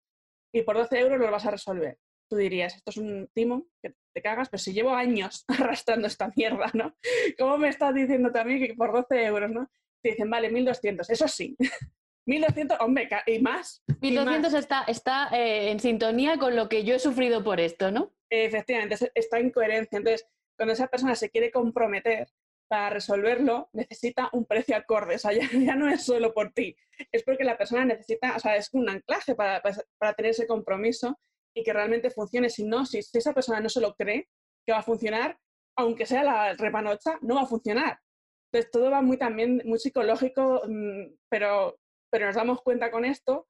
y por 12 euros lo vas a resolver. Tú dirías, esto es un timo que te cagas, pero si llevo años arrastrando esta mierda, ¿no? ¿Cómo me estás diciendo también que por 12 euros, ¿no? Te dicen, vale, 1200, eso sí. 1200, hombre, y más. 1200 está, está eh, en sintonía con lo que yo he sufrido por esto, ¿no? Efectivamente, está en coherencia. Entonces, cuando esa persona se quiere comprometer para resolverlo, necesita un precio acorde. O sea, ya, no es solo por ti, es porque la persona necesita, o sea, es un anclaje para, para, tener ese compromiso y que realmente funcione. Si no, si, esa persona no se lo cree que va a funcionar, aunque sea la repanocha, no va a funcionar. Entonces, todo va muy también, muy psicológico, mm, pero, pero nos damos cuenta con esto,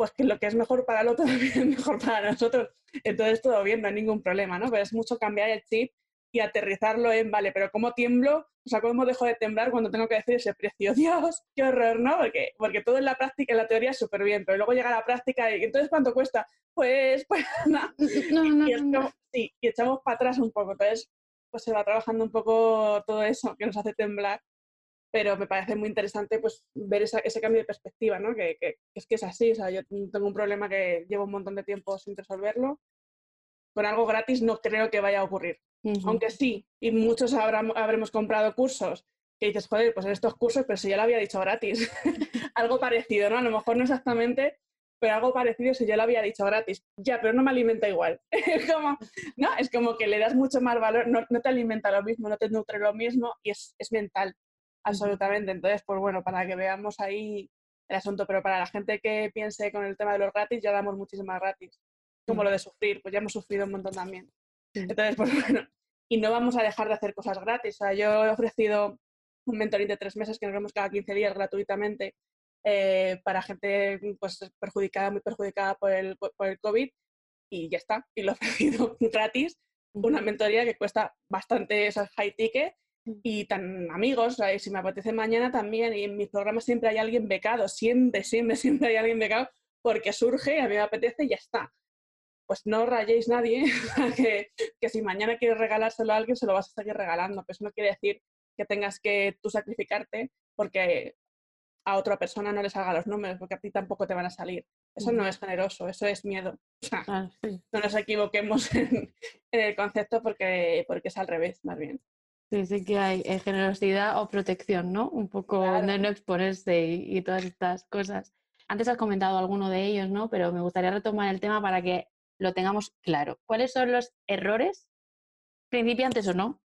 pues que lo que es mejor para el otro también es mejor para nosotros. Entonces, todo bien, no hay ningún problema, ¿no? Pero es mucho cambiar el chip y aterrizarlo en, vale, pero ¿cómo tiemblo? O sea, ¿cómo dejo de temblar cuando tengo que decir ese precio? Dios, qué horror, ¿no? Porque, porque todo en la práctica, en la teoría es súper bien, pero luego llega la práctica y entonces ¿cuánto cuesta? Pues, pues nada. No, no, y, no, sí, y echamos para atrás un poco. Entonces, pues se va trabajando un poco todo eso que nos hace temblar, pero me parece muy interesante pues ver ese cambio de perspectiva, ¿no? Que, que, es que es así, o sea, yo tengo un problema que llevo un montón de tiempo sin resolverlo, con algo gratis no creo que vaya a ocurrir. Aunque sí, y muchos habremos comprado cursos que dices, joder, pues en estos cursos, pero si ya lo había dicho gratis. algo parecido, ¿no? A lo mejor no exactamente, pero algo parecido si yo lo había dicho gratis. Ya, pero no me alimenta igual. es como, ¿no? Es como que le das mucho más valor, no, te alimenta lo mismo, no te nutre lo mismo y es, es mental, absolutamente. Entonces, pues bueno, para que veamos ahí el asunto, pero para la gente que piense con el tema de los gratis, ya damos muchísimas gratis. Como lo de sufrir, pues ya hemos sufrido un montón también. Entonces, pues bueno, y no vamos a dejar de hacer cosas gratis. O sea, yo he ofrecido un mentoring de tres meses que nos vemos cada 15 días gratuitamente eh, para gente pues, perjudicada, muy perjudicada por el, por el COVID y ya está. Y lo he ofrecido gratis, una mentoría que cuesta bastante, es high ticket y tan amigos, sea, si me apetece mañana también, y en mis programas siempre hay alguien becado, siempre, siempre, siempre hay alguien becado, porque surge, a mí me apetece y ya está. Pues no rayéis nadie que, que si mañana quieres regalárselo a alguien, se lo vas a seguir regalando. Pues no quiere decir que tengas que tú sacrificarte porque a otra persona no le salga los números, porque a ti tampoco te van a salir. Eso no es generoso, eso es miedo. No nos equivoquemos en, el concepto porque, porque es al revés, más bien. Sí, sí que hay eh, generosidad o protección, ¿no? Un poco de no exponerse y, todas estas cosas. Antes has comentado alguno de ellos, ¿no? Pero me gustaría retomar el tema para que lo tengamos claro. ¿Cuáles son los errores, principiantes o no,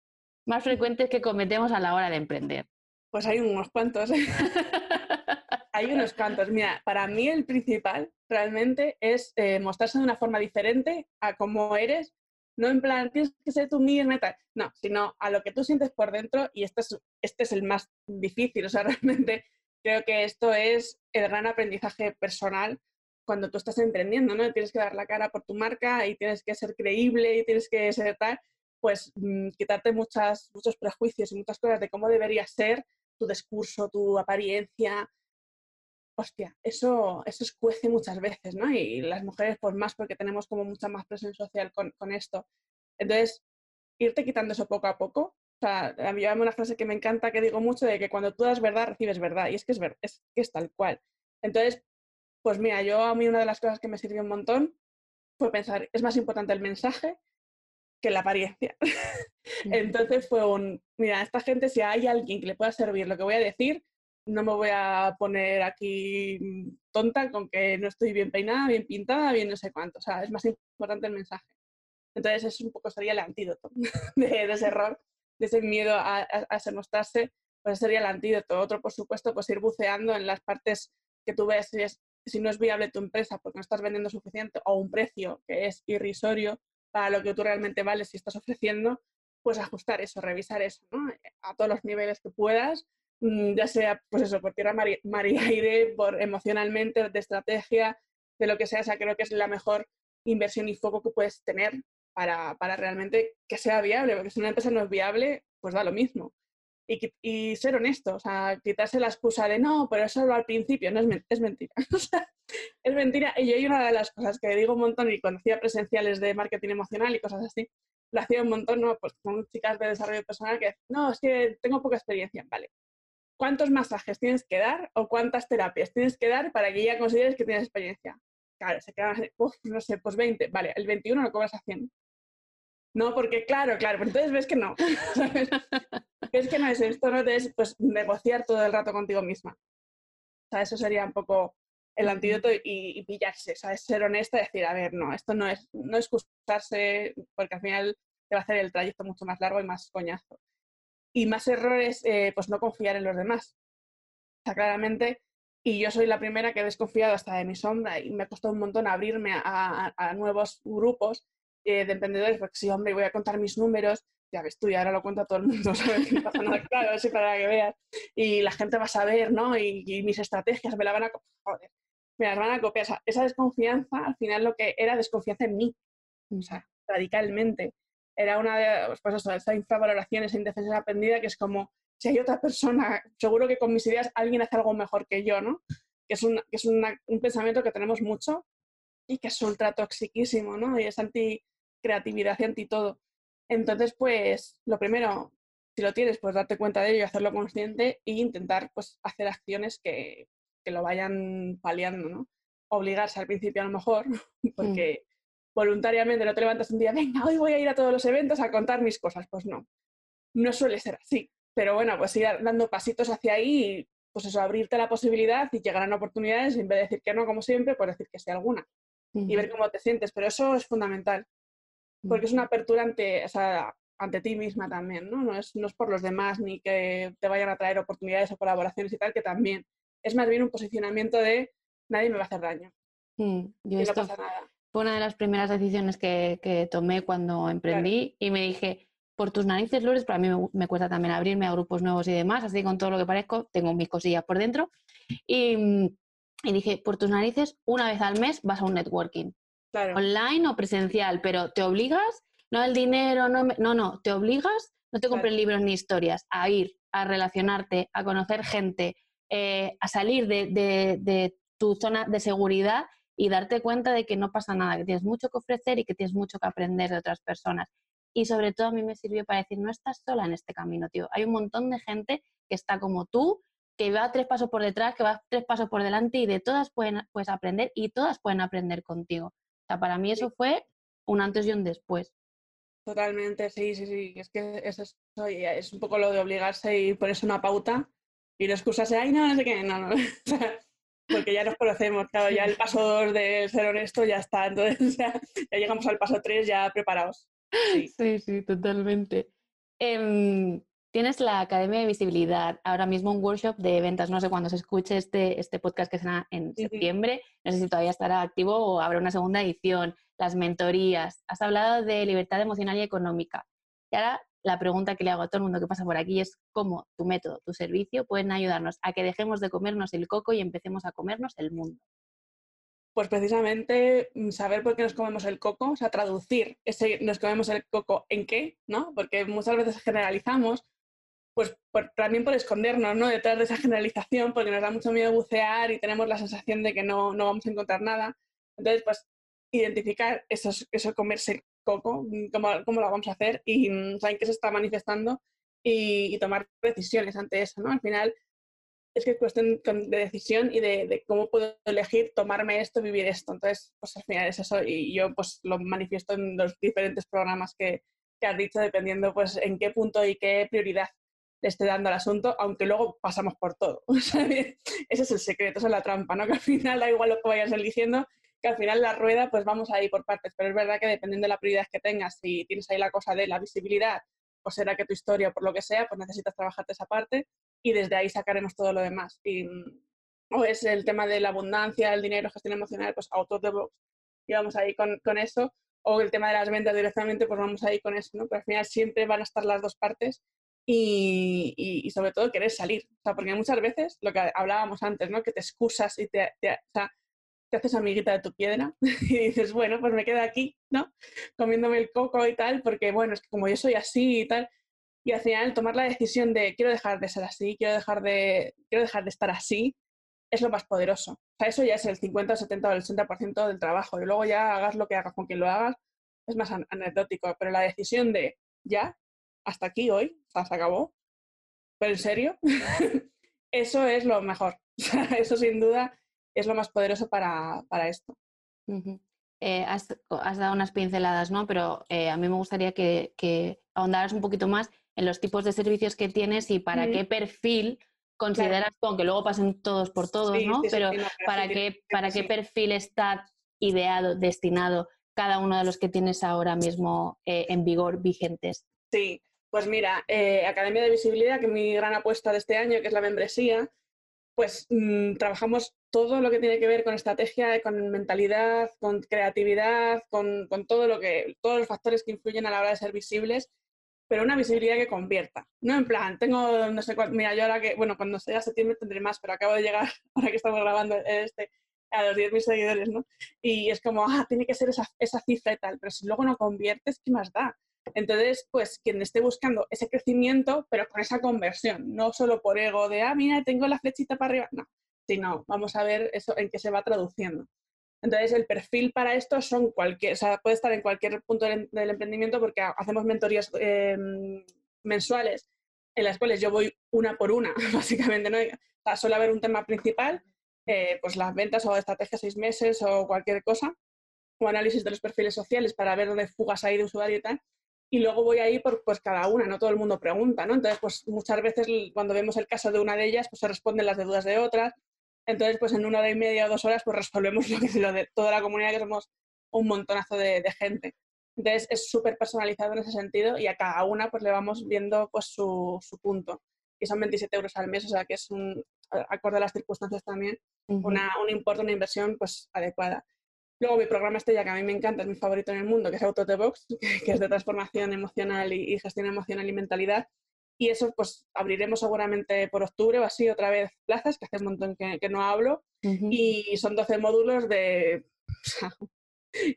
más frecuentes que cometemos a la hora de emprender? Pues hay unos cuantos. hay unos cuantos. Mira, para mí el principal realmente es eh, mostrarse de una forma diferente a cómo eres. No en plan, tienes que ser tú mismo tal. No, sino a lo que tú sientes por dentro y este es, este es el más difícil. O sea, realmente creo que esto es el gran aprendizaje personal cuando tú estás emprendiendo, ¿no? Tienes que dar la cara por tu marca y tienes que ser creíble y tienes que ser tal, pues mm, quitarte muchas, muchos prejuicios y muchas cosas de cómo debería ser tu discurso, tu apariencia. Hostia, eso, eso escuece muchas veces, ¿no? Y las mujeres, pues más porque tenemos como mucha más presión social con, con esto. Entonces, irte quitando eso poco a poco. O sea, a mí hay una frase que me encanta que digo mucho de que cuando tú das verdad, recibes verdad. Y es que es, ver, es, que es tal cual. Entonces, pues mira, yo a mí una de las cosas que me sirvió un montón fue pensar, es más importante el mensaje que la apariencia. Entonces fue un, mira, esta gente, si hay alguien que le pueda servir lo que voy a decir, no me voy a poner aquí tonta con que no estoy bien peinada, bien pintada, bien no sé cuánto. O sea, es más importante el mensaje. Entonces, eso un poco sería el antídoto de, ese error, de ese miedo a, a, mostrarse, pues sería el antídoto. Otro, por supuesto, pues ir buceando en las partes que tú ves si, si no es viable tu empresa porque no estás vendiendo suficiente o un precio que es irrisorio, para lo que tú realmente vales y estás ofreciendo, pues ajustar eso, revisar eso. A todos los niveles que puedas, ya sea, pues eso, por tierra, mar, y aire, por emocionalmente, de estrategia, de lo que sea, o sea, creo que es la mejor inversión y foco que puedes tener para, para realmente que sea viable, porque si una empresa no es viable, pues da lo mismo. Y, y, ser honesto, o sea, quitarse la excusa de no, pero eso al principio, no es, es mentira. es mentira. Y yo hay una de las cosas que digo un montón y cuando hacía presenciales de marketing emocional y cosas así, lo hacía un montón, ¿no? Pues con chicas de desarrollo personal que no, es que tengo poca experiencia. Vale. ¿Cuántos masajes tienes que dar o cuántas terapias tienes que dar para que ya consideres que tienes experiencia? Claro, se quedan así, no sé, pues 20. Vale, el 21 lo cobras a 100. No, porque claro, claro, pero entonces ves que no. ves que no es esto, no es pues negociar todo el rato contigo misma. O sea, eso sería un poco el antídoto y, pillarse, o sea, ser honesta y decir, a ver, no, esto no es, no excusarse porque al final te va a hacer el trayecto mucho más largo y más coñazo. Y más errores, eh, pues no confiar en los demás. O claramente, y yo soy la primera que he desconfiado hasta de mi sombra y me ha costado un montón abrirme a, nuevos grupos eh, de emprendedores, porque sí, hombre, voy a contar mis números, ya ves tú, y ahora lo cuento a todo el mundo. Y la gente va a saber, ¿no? Y, mis estrategias me van a... Las van a copiar. esa desconfianza, al final lo que era desconfianza en mí, o sea, radicalmente. Era una de, pues eso, esa infravaloración, esa indefensión aprendida, que es como, si hay otra persona, seguro que con mis ideas alguien hace algo mejor que yo, ¿no? Que es, un, que es un pensamiento que tenemos mucho y que es ultra toxiquísimo, ¿no? Y es anti creatividad y anti todo. Entonces, pues, lo primero, si lo tienes, pues darte cuenta de ello y hacerlo consciente e intentar, pues, hacer acciones que, que lo vayan paliando, ¿no? Obligarse al principio a lo mejor, porque voluntariamente no te levantas un día, venga, hoy voy a ir a todos los eventos a contar mis cosas. Pues no, no suele ser así. Pero bueno, pues ir dando pasitos hacia ahí y pues eso, abrirte la posibilidad y llegarán oportunidades en vez de decir que no, como siempre, pues decir que sí alguna y ver cómo te sientes. Pero eso es fundamental, porque es una apertura ante, o sea, ante ti misma también, ¿no? No es, no es por los demás ni que te vayan a traer oportunidades o colaboraciones y tal, que también, es más bien un posicionamiento de nadie me va a hacer daño. Mm, yo no pasa nada. Fue una de las primeras decisiones que, tomé cuando emprendí y me dije, por tus narices, Lourdes, para mí me, cuesta también abrirme a grupos nuevos y demás, así con todo lo que parezco, tengo mis cosillas por dentro. Y, y dije, por tus narices, una vez al mes vas a un networking. Online o presencial, pero te obligas, no el dinero, no, no, no, te obligas, no te compres libros ni historias, a ir, a relacionarte, a conocer gente, eh, a salir de, tu zona de seguridad y darte cuenta de que no pasa nada, que tienes mucho que ofrecer y que tienes mucho que aprender de otras personas. Y sobre todo a mí me sirvió para decir, no estás sola en este camino, tío. Hay un montón de gente que está como tú, que va tres pasos por detrás, que va tres pasos por delante y de todas pueden, puedes aprender y todas pueden aprender contigo. O sea, para mí eso fue un antes y un después. Totalmente, sí, sí, sí. Es que es, eso, es un poco lo de obligarse y ponerse una pauta y no excusarse, ay, no, no sé qué, no, no. porque ya nos conocemos, claro, ya el paso dos de ser honesto ya está, entonces ya, llegamos al paso tres ya preparados. Sí, sí, totalmente. Em, tienes la Academia de Visibilidad, ahora mismo un workshop de ventas, no sé cuándo se escuche este, este podcast que será en septiembre, no sé si todavía estará activo o habrá una segunda edición, las mentorías, has hablado de libertad emocional y económica. Y ahora la pregunta que le hago a todo el mundo que pasa por aquí es cómo tu método, tu servicio pueden ayudarnos a que dejemos de comernos el coco y empecemos a comernos el mundo. Pues precisamente mm, saber por qué nos comemos el coco, o sea, traducir ese nos comemos el coco en qué, ¿no? Porque muchas veces generalizamos, pues también por escondernos, ¿no? Detrás de esa generalización, porque nos da mucho miedo bucear y tenemos la sensación de que no, no vamos a encontrar nada. Entonces, pues identificar eso, eso comerse mm, cómo, cómo, lo vamos a hacer y mm, saben qué se está manifestando y, tomar decisiones ante eso, ¿no? Al final es que es cuestión de decisión y de, cómo puedo elegir tomarme esto, vivir esto. Entonces, pues al final es eso y yo pues lo manifiesto en los diferentes programas que, que has dicho, dependiendo pues en qué punto y qué prioridad le esté dando al asunto, aunque luego pasamos por todo. ese es el secreto, esa es la trampa, ¿no? Que al final da igual lo que vayas eligiendo, que al final la rueda pues vamos a ir por partes, pero es verdad que dependiendo de la prioridad que tengas, si tienes ahí la cosa de la visibilidad, o será que tu historia, por lo que sea, pues necesitas trabajarte esa parte y desde ahí sacaremos todo lo demás. O es el tema de la abundancia, el dinero, gestión emocional, pues autos de box, y vamos ahí con, con, eso. O el tema de las ventas directamente, pues vamos ahí con eso, ¿no? Pero al final siempre van a estar las dos partes y, y, sobre todo querer salir. O sea, porque muchas veces, lo que hablábamos antes, ¿no? Que te excusas y te, te o haces amiguita de tu piedra y dices, bueno, pues me quedo aquí, ¿no? Comiéndome el coco y tal, porque bueno, es que como yo soy así y tal, y al final tomar la decisión de quiero dejar de ser así, quiero dejar de, quiero dejar de estar así, es lo más poderoso. O sea, eso ya es el 50, el 70 o el 80% del trabajo. Y luego ya hagas lo que hagas con quien lo hagas, es más anecdótico. Pero la decisión de ya, hasta aquí hoy, o sea, se acabó, pero en serio, eso es lo mejor. eso sin duda es lo más poderoso para, esto. Eh, has, dado unas pinceladas, ¿no? Pero eh, a mí me gustaría que, que, ahondaras un poquito más en los tipos de servicios que tienes y para qué perfil consideras, aunque luego pasen todos por todos, ¿no? pero para, qué, para qué perfil está ideado, destinado cada uno de los que tienes ahora mismo eh, en vigor vigentes. Sí, pues mira, Academia de Visibilidad, que es mi gran apuesta de este año, que es la membresía, pues mm, trabajamos todo lo que tiene que ver con estrategia, con mentalidad, con creatividad, con, todo lo que, todos los factores que influyen a la hora de ser visibles, pero una visibilidad que convierta. No en plan, tengo, no sé mira, yo ahora que, bueno, cuando sea septiembre tendré más, pero acabo de llegar, ahora que estamos grabando este, a los 10.000 seguidores, ¿no? Y es como, ah, tiene que ser esa, esa cifra y tal, pero si luego no conviertes, ¿qué más da? Entonces, pues quien esté buscando ese crecimiento, pero con esa conversión, no solo por ego de, ah, mira, tengo la flechita para arriba, no, sino vamos a ver eso en qué se va traduciendo. Entonces, el perfil para esto son cualquier, o sea, puede estar en cualquier punto del, emprendimiento porque hacemos mentorías em, mensuales en las cuales yo voy una por una, básicamente, ¿no? O sea, suele haber un tema principal, eh, pues las ventas o estrategia seis meses o cualquier cosa, o análisis de los perfiles sociales para ver dónde fugas hay de usuario y tal y luego voy ahí por pues cada una, no todo el mundo pregunta, ¿no? Entonces, pues muchas veces cuando vemos el caso de una de ellas, pues se responden las dudas de otras. Entonces, pues en una hora y media o dos horas, pues resolvemos lo, que, lo de toda la comunidad, que somos un montonazo de, gente. Entonces, es súper personalizado en ese sentido y a cada una pues le vamos viendo pues su, su, punto. Y son 27 euros al mes, o sea que es un, acorde a las circunstancias también, una, un importe, una inversión pues adecuada. Luego mi programa estrella, que a mí me encanta, es mi favorito en el mundo, que es Auto the Box, que es de transformación emocional y, gestión emocional y mentalidad. Y eso pues abriremos seguramente por octubre o así otra vez plazas, que hace un montón que, no hablo. Y son 12 módulos de...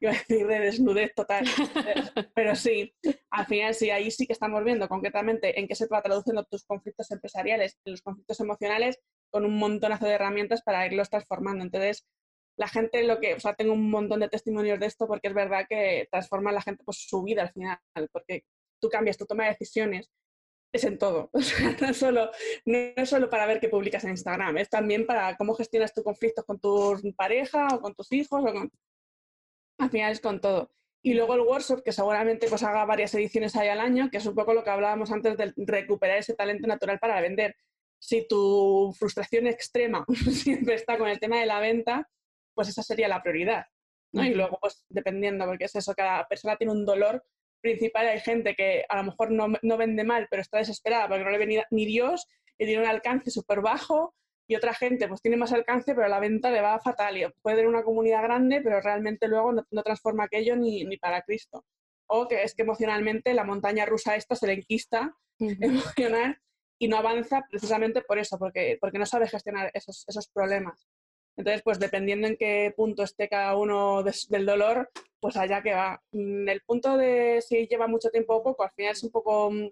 iba a decir de desnudez total, pero sí, al final sí, ahí sí que estamos viendo concretamente en qué se va traduciendo tus conflictos empresariales, los conflictos emocionales, con un montonazo de herramientas para irlos transformando. Entonces, la gente lo que, o sea, tengo un montón de testimonios de esto porque es verdad que transforma la gente pues su vida al final, porque tú cambias tu toma de decisiones, es en todo. O sea, no, solo, no es solo para ver qué publicas en Instagram, es también para cómo gestionas tus conflictos con tu pareja o con tus hijos o con... Al final es con todo. Y luego el workshop, que seguramente pues haga varias ediciones ahí al año, que es un poco lo que hablábamos antes de recuperar ese talento natural para vender. Si tu frustración extrema siempre está con el tema de la venta, pues esa sería la prioridad. ¿no? Y luego, pues dependiendo, porque es eso, cada persona tiene un dolor principal. Hay gente que a lo mejor no, no vende mal, pero está desesperada porque no le ve ni, Dios y tiene un alcance súper bajo. Y otra gente pues tiene más alcance, pero la venta le va fatal. Y puede tener una comunidad grande, pero realmente luego no, transforma aquello ni, ni, para Cristo. O que es que emocionalmente la montaña rusa esta se le enquista emocional y no avanza precisamente por eso, porque, porque no sabe gestionar esos, esos problemas. Entonces, pues dependiendo en qué punto esté cada uno del dolor, pues allá que va. Mm, el punto de si lleva mucho tiempo o poco, al final es un poco mm,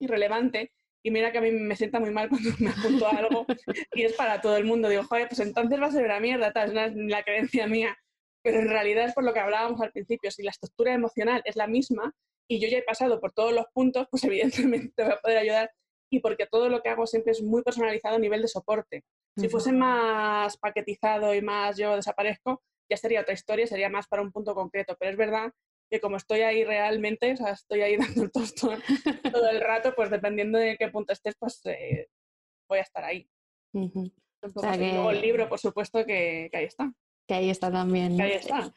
irrelevante. Y mira que a mí me sienta muy mal cuando me apunto a algo y es para todo el mundo. Digo, joder, pues entonces va a ser una mierda, tal, es la creencia mía. Pero en realidad es por lo que hablábamos al principio. Si la estructura emocional es la misma y yo ya he pasado por todos los puntos, pues evidentemente te a poder ayudar. Y porque todo lo que hago siempre es muy personalizado a nivel de soporte. Si fuese más paquetizado y más yo desaparezco, ya sería otra historia, sería más para un punto concreto. Pero es verdad que como estoy ahí realmente, o sea, estoy ahí dando el tostón todo el rato, pues dependiendo de qué punto estés, pues eh, voy a estar ahí. luego el libro, por supuesto, que, ahí está. Que ahí está también. Que ahí está.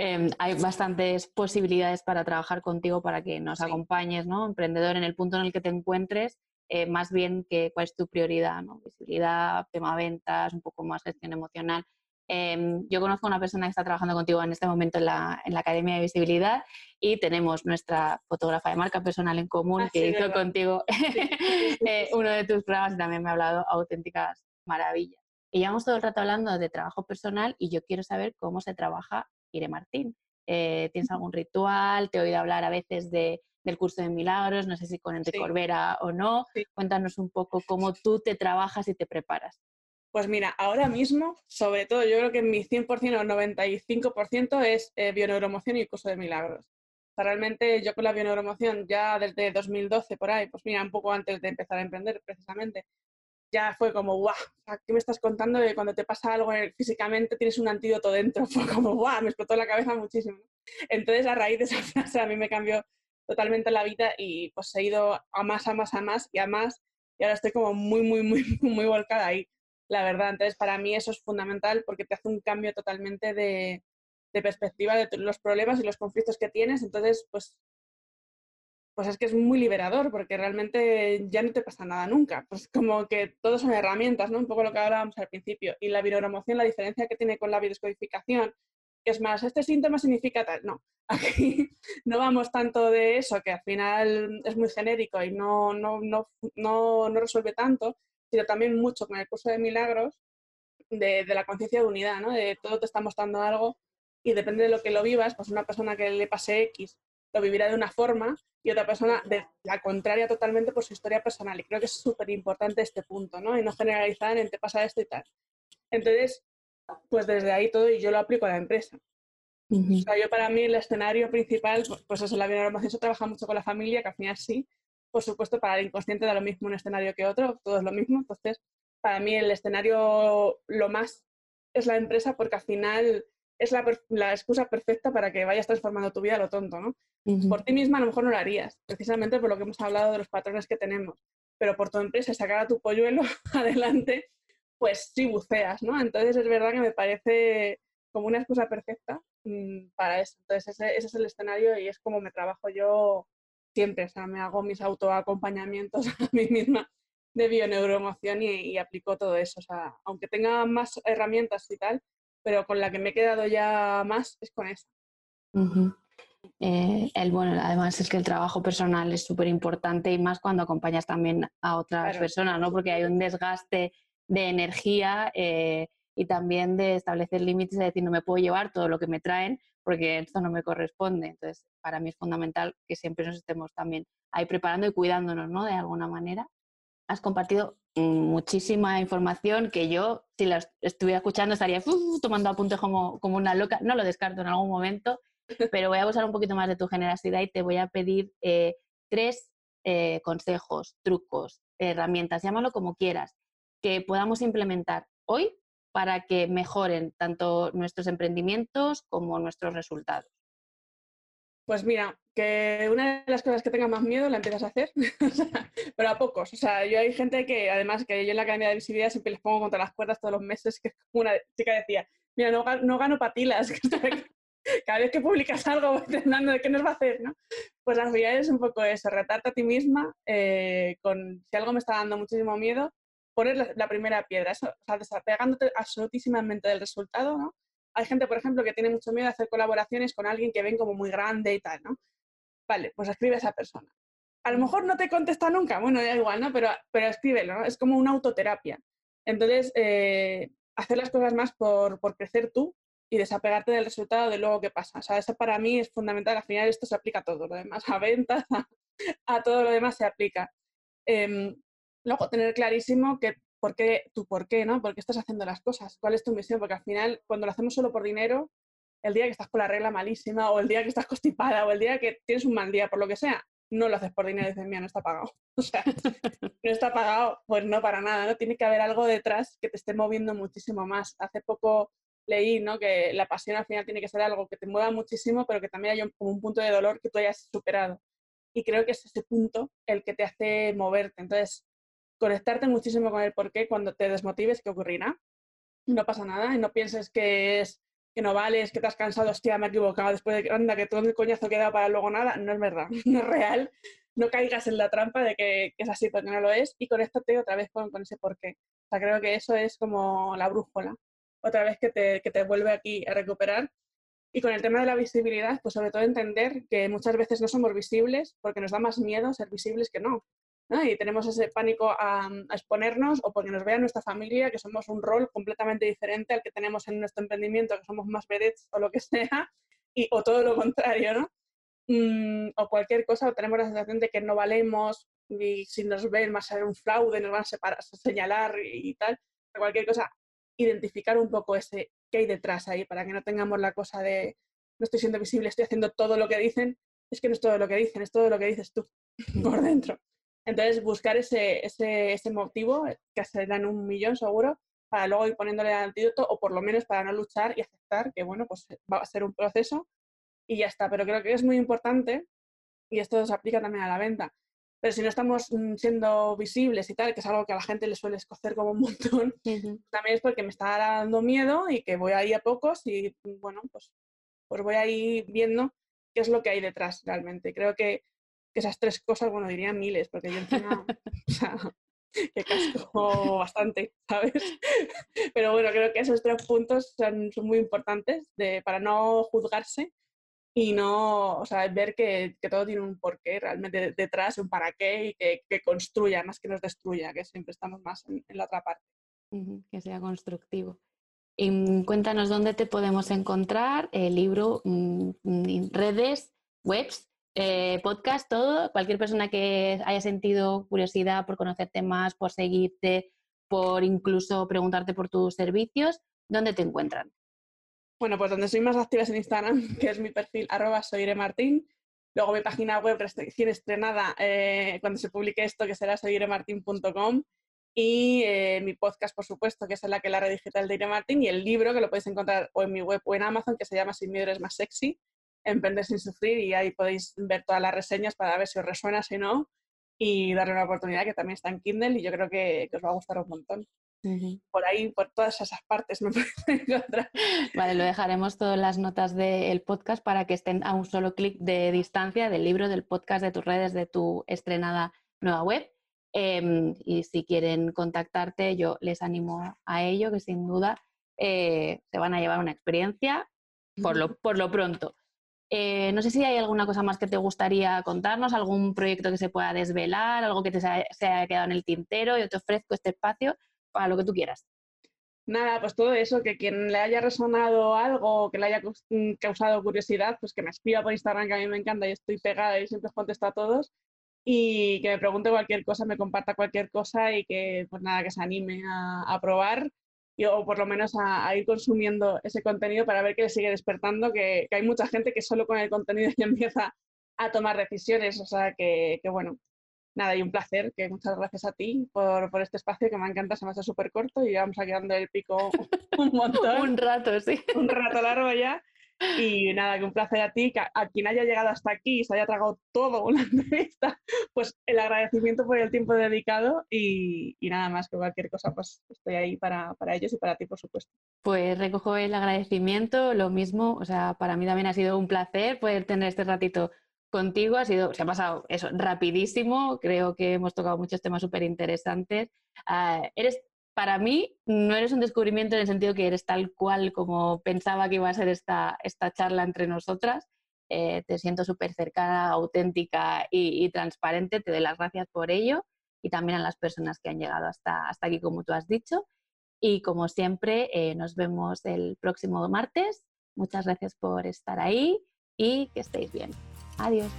Em, hay bastantes posibilidades para trabajar contigo para que nos acompañes, ¿no? Emprendedor en el punto en el que te encuentres eh, más bien que cuál es tu prioridad, ¿no? visibilidad, tema ventas, un poco más gestión emocional. Em, yo conozco a una persona que está trabajando contigo en este momento en la, en la, Academia de Visibilidad y tenemos nuestra fotógrafa de marca personal en común ah, que hizo contigo eh, uno de tus programas y también me ha hablado auténticas maravillas. Y llevamos todo el rato hablando de trabajo personal y yo quiero saber cómo se trabaja Ire Martín. Eh, ¿Tienes algún ritual? Te he oído hablar a veces de del curso de milagros, no sé si con Enrique Corbera o no. Cuéntanos un poco cómo tú te trabajas y te preparas. Pues mira, ahora mismo, sobre todo, yo creo que mi 100% o 95% es eh, bioneuromoción y curso de milagros. realmente yo con la bioneuromoción ya desde 2012 por ahí, pues mira, un poco antes de empezar a emprender precisamente, ya fue como, guau, ¿qué me estás contando de cuando te pasa algo físicamente tienes un antídoto dentro? Fue como, guau, me explotó la cabeza muchísimo. Entonces, a raíz de esa frase, a mí me cambió totalmente la vida y pues he ido a más, a más, a más y a más y ahora estoy como muy, muy, muy, muy volcada ahí, la verdad. Entonces, para mí eso es fundamental porque te hace un cambio totalmente de, de perspectiva de los problemas y los conflictos que tienes. Entonces, pues, pues es que es muy liberador porque realmente ya no te pasa nada nunca. Pues como que todos son herramientas, ¿no? Un poco lo que hablábamos al principio. Y la viroromoción, la diferencia que tiene con la biodescodificación es más, este síntoma significa tal. No, aquí no vamos tanto de eso, que al final es muy genérico y no, no, no, no, no resuelve tanto, sino también mucho con el curso de milagros de, de la conciencia de unidad, ¿no? de todo te está mostrando algo y depende de lo que lo vivas, pues una persona que le pase X lo vivirá de una forma y otra persona de la contraria totalmente por su historia personal. Y creo que es súper importante este punto, ¿no? Y no generalizar en te pasa esto y tal. Entonces, pues desde ahí todo y yo lo aplico a la empresa. O sea, yo para mí el escenario principal, pues, eso, la bionormación se trabaja mucho con la familia, que al final sí, por supuesto, para el inconsciente da lo mismo un escenario que otro, todo es lo mismo. Entonces, para mí el escenario lo más es la empresa porque al final es la, la excusa perfecta para que vayas transformando tu vida a lo tonto, ¿no? Por ti misma a lo mejor no lo harías, precisamente por lo que hemos hablado de los patrones que tenemos, pero por tu empresa sacar a tu polluelo adelante pues sí buceas, ¿no? Entonces es verdad que me parece como una excusa perfecta mm, para eso. Entonces ese, es el escenario y es como me trabajo yo siempre, o sea, me hago mis autoacompañamientos a mí misma de bioneuroemoción y, y aplico todo eso. O sea, aunque tenga más herramientas y tal, pero con la que me he quedado ya más es con esa. Eh, el, bueno, además es que el trabajo personal es súper importante y más cuando acompañas también a otras personas, ¿no? Porque hay un desgaste de energía eh, y también de establecer límites, de decir, no me puedo llevar todo lo que me traen porque esto no me corresponde. Entonces, para mí es fundamental que siempre nos estemos también ahí preparando y cuidándonos, ¿no? De alguna manera. Has compartido muchísima información que yo, si la estuviera escuchando, estaría tomando apuntes como, como una loca. No lo descarto en algún momento, pero voy a usar un poquito más de tu generosidad y te voy a pedir eh, tres eh, consejos, trucos, herramientas, llámalo como quieras, que podamos implementar hoy para que mejoren tanto nuestros emprendimientos como nuestros resultados. Pues mira, que una de las cosas que tenga más miedo la empiezas a hacer, pero a pocos. O sea, yo hay gente que, además, que yo en la Academia de Visibilidad siempre les pongo contra las cuerdas todos los meses, que una chica decía, mira, no, no gano patilas, cada vez que publicas algo intentando de qué nos va a hacer, ¿no? Pues al final es un poco eso, retarte a ti misma eh, con, si algo me está dando muchísimo miedo, poner la, primera piedra, eso, o sea, desapegándote absolutísimamente del resultado, ¿no? Hay gente, por ejemplo, que tiene mucho miedo a hacer colaboraciones con alguien que ven como muy grande y tal, ¿no? Vale, pues escribe a esa persona. A lo mejor no te contesta nunca, bueno, da igual, ¿no? Pero, pero escríbelo, ¿no? Es como una autoterapia. Entonces, eh, hacer las cosas más por, por, crecer tú y desapegarte del resultado de luego qué pasa. O sea, eso para mí es fundamental. Al final esto se aplica a todo lo demás, a ventas, a, todo lo demás se aplica. Em, luego, tener clarísimo que por qué, tu por qué, ¿no? ¿Por qué estás haciendo las cosas? ¿Cuál es tu misión? Porque al final, cuando lo hacemos solo por dinero, el día que estás con la regla malísima, o el día que estás constipada, o el día que tienes un mal día, por lo que sea, no lo haces por dinero y dices, mira, no está pagado. O sea, no está pagado, pues no para nada, ¿no? Tiene que haber algo detrás que te esté moviendo muchísimo más. Hace poco leí, ¿no? Que la pasión al final tiene que ser algo que te mueva muchísimo, pero que también haya como un punto de dolor que tú hayas superado. Y creo que es ese punto el que te hace moverte. Entonces, conectarte muchísimo con el por qué cuando te desmotives, ¿qué ocurrirá? No pasa nada y no pienses que es que no vales, que te has cansado, hostia, me he equivocado, después de que anda, que todo el coñazo queda para luego nada, no es verdad, no es real, no caigas en la trampa de que, es así porque no lo es y conéctate otra vez con, con, ese porqué. O sea, creo que eso es como la brújula, otra vez que te, que te vuelve aquí a recuperar. Y con el tema de la visibilidad, pues sobre todo entender que muchas veces no somos visibles porque nos da más miedo ser visibles que no y tenemos ese pánico a, exponernos o porque nos vea nuestra familia que somos un rol completamente diferente al que tenemos en nuestro emprendimiento, que somos más vedettes o lo que sea, y, o todo lo contrario, ¿no? Mm, o cualquier cosa, o tenemos la sensación de que no valemos y si nos ven va a ser un fraude, nos van a, separar, a señalar y, tal, cualquier cosa, identificar un poco ese qué hay detrás ahí para que no tengamos la cosa de no estoy siendo visible, estoy haciendo todo lo que dicen, es que no es todo lo que dicen, es todo lo que dices tú por dentro. Entonces, buscar ese, ese, ese motivo, que serán un millón seguro, para luego ir poniéndole el antídoto o por lo menos para no luchar y aceptar que, bueno, pues va a ser un proceso y ya está. Pero creo que es muy importante, y esto se aplica también a la venta, pero si no estamos mm, siendo visibles y tal, que es algo que a la gente le suele escocer como un montón, también es porque me está dando miedo y que voy ahí a pocos y, bueno, pues, pues voy ahí viendo qué es lo que hay detrás realmente. Creo que esas tres cosas, bueno, diría miles, porque yo encima, o sea, que casco bastante, ¿sabes? Pero bueno, creo que esos tres puntos son, son muy importantes de, para no juzgarse y no, o sea, ver que, que, todo tiene un porqué realmente detrás, un para qué y que, que, construya más que nos destruya, que siempre estamos más en, la otra parte. que sea constructivo. Y mm, cuéntanos dónde te podemos encontrar, el libro, mm, mm, redes, webs eh, podcast, todo, cualquier persona que haya sentido curiosidad por conocerte más, por seguirte, por incluso preguntarte por tus servicios, ¿dónde te encuentran? Bueno, pues donde soy más activa es en Instagram, que es mi perfil arroba. Luego mi página web recién estrenada eh, cuando se publique esto, que será soiremartin.com. Y eh, mi podcast, por supuesto, que es la que la red digital de Irene Martín. Y el libro, que lo podéis encontrar o en mi web o en Amazon, que se llama Sin miedo es más sexy. Emprender sin sufrir y ahí podéis ver todas las reseñas para ver si os resuena, si no, y darle una oportunidad que también está en Kindle y yo creo que, os va a gustar un montón. Por ahí, por todas esas partes me podéis encontrar. Vale, lo dejaremos todas las notas del podcast para que estén a un solo clic de distancia del libro, del podcast, de tus redes, de tu estrenada nueva web. Em, y si quieren contactarte, yo les animo a ello, que sin duda eh, se van a llevar una experiencia por lo, por lo pronto. Eh, no sé si hay alguna cosa más que te gustaría contarnos, algún proyecto que se pueda desvelar, algo que te se haya quedado en el tintero. Yo te ofrezco este espacio para lo que tú quieras. Nada, pues todo eso, que quien le haya resonado algo, que le haya causado curiosidad, pues que me escriba por Instagram, que a mí me encanta y estoy pegada y siempre contesto a todos. y que me pregunte cualquier cosa, me comparta cualquier cosa y que pues nada, que se anime a, probar y, o por lo menos a, ir consumiendo ese contenido para ver que le sigue despertando, que, hay mucha gente que solo con el contenido ya empieza a tomar decisiones, o sea que, bueno, nada, y un placer, que muchas gracias a ti por, por este espacio que me encanta, se me hace súper corto y vamos aquí dando el pico un montón. un rato, sí. Un rato largo ya. Y nada, que un placer a ti, que a, quien haya llegado hasta aquí y se haya tragado todo una entrevista, pues el agradecimiento por el tiempo dedicado y, nada más que cualquier cosa, pues estoy ahí para, para, ellos y para ti, por supuesto. Pues recojo el agradecimiento, lo mismo, o sea, para mí también ha sido un placer poder tener este ratito contigo, ha sido, se ha pasado eso rapidísimo, creo que hemos tocado muchos temas súper interesantes. Ah, eres para mí no eres un descubrimiento en el sentido que eres tal cual como pensaba que iba a ser esta, esta charla entre nosotras. Eh, te siento súper cercana, auténtica y, transparente. Te doy las gracias por ello y también a las personas que han llegado hasta, hasta aquí, como tú has dicho. Y como siempre, eh, nos vemos el próximo martes. Muchas gracias por estar ahí y que estéis bien. Adiós.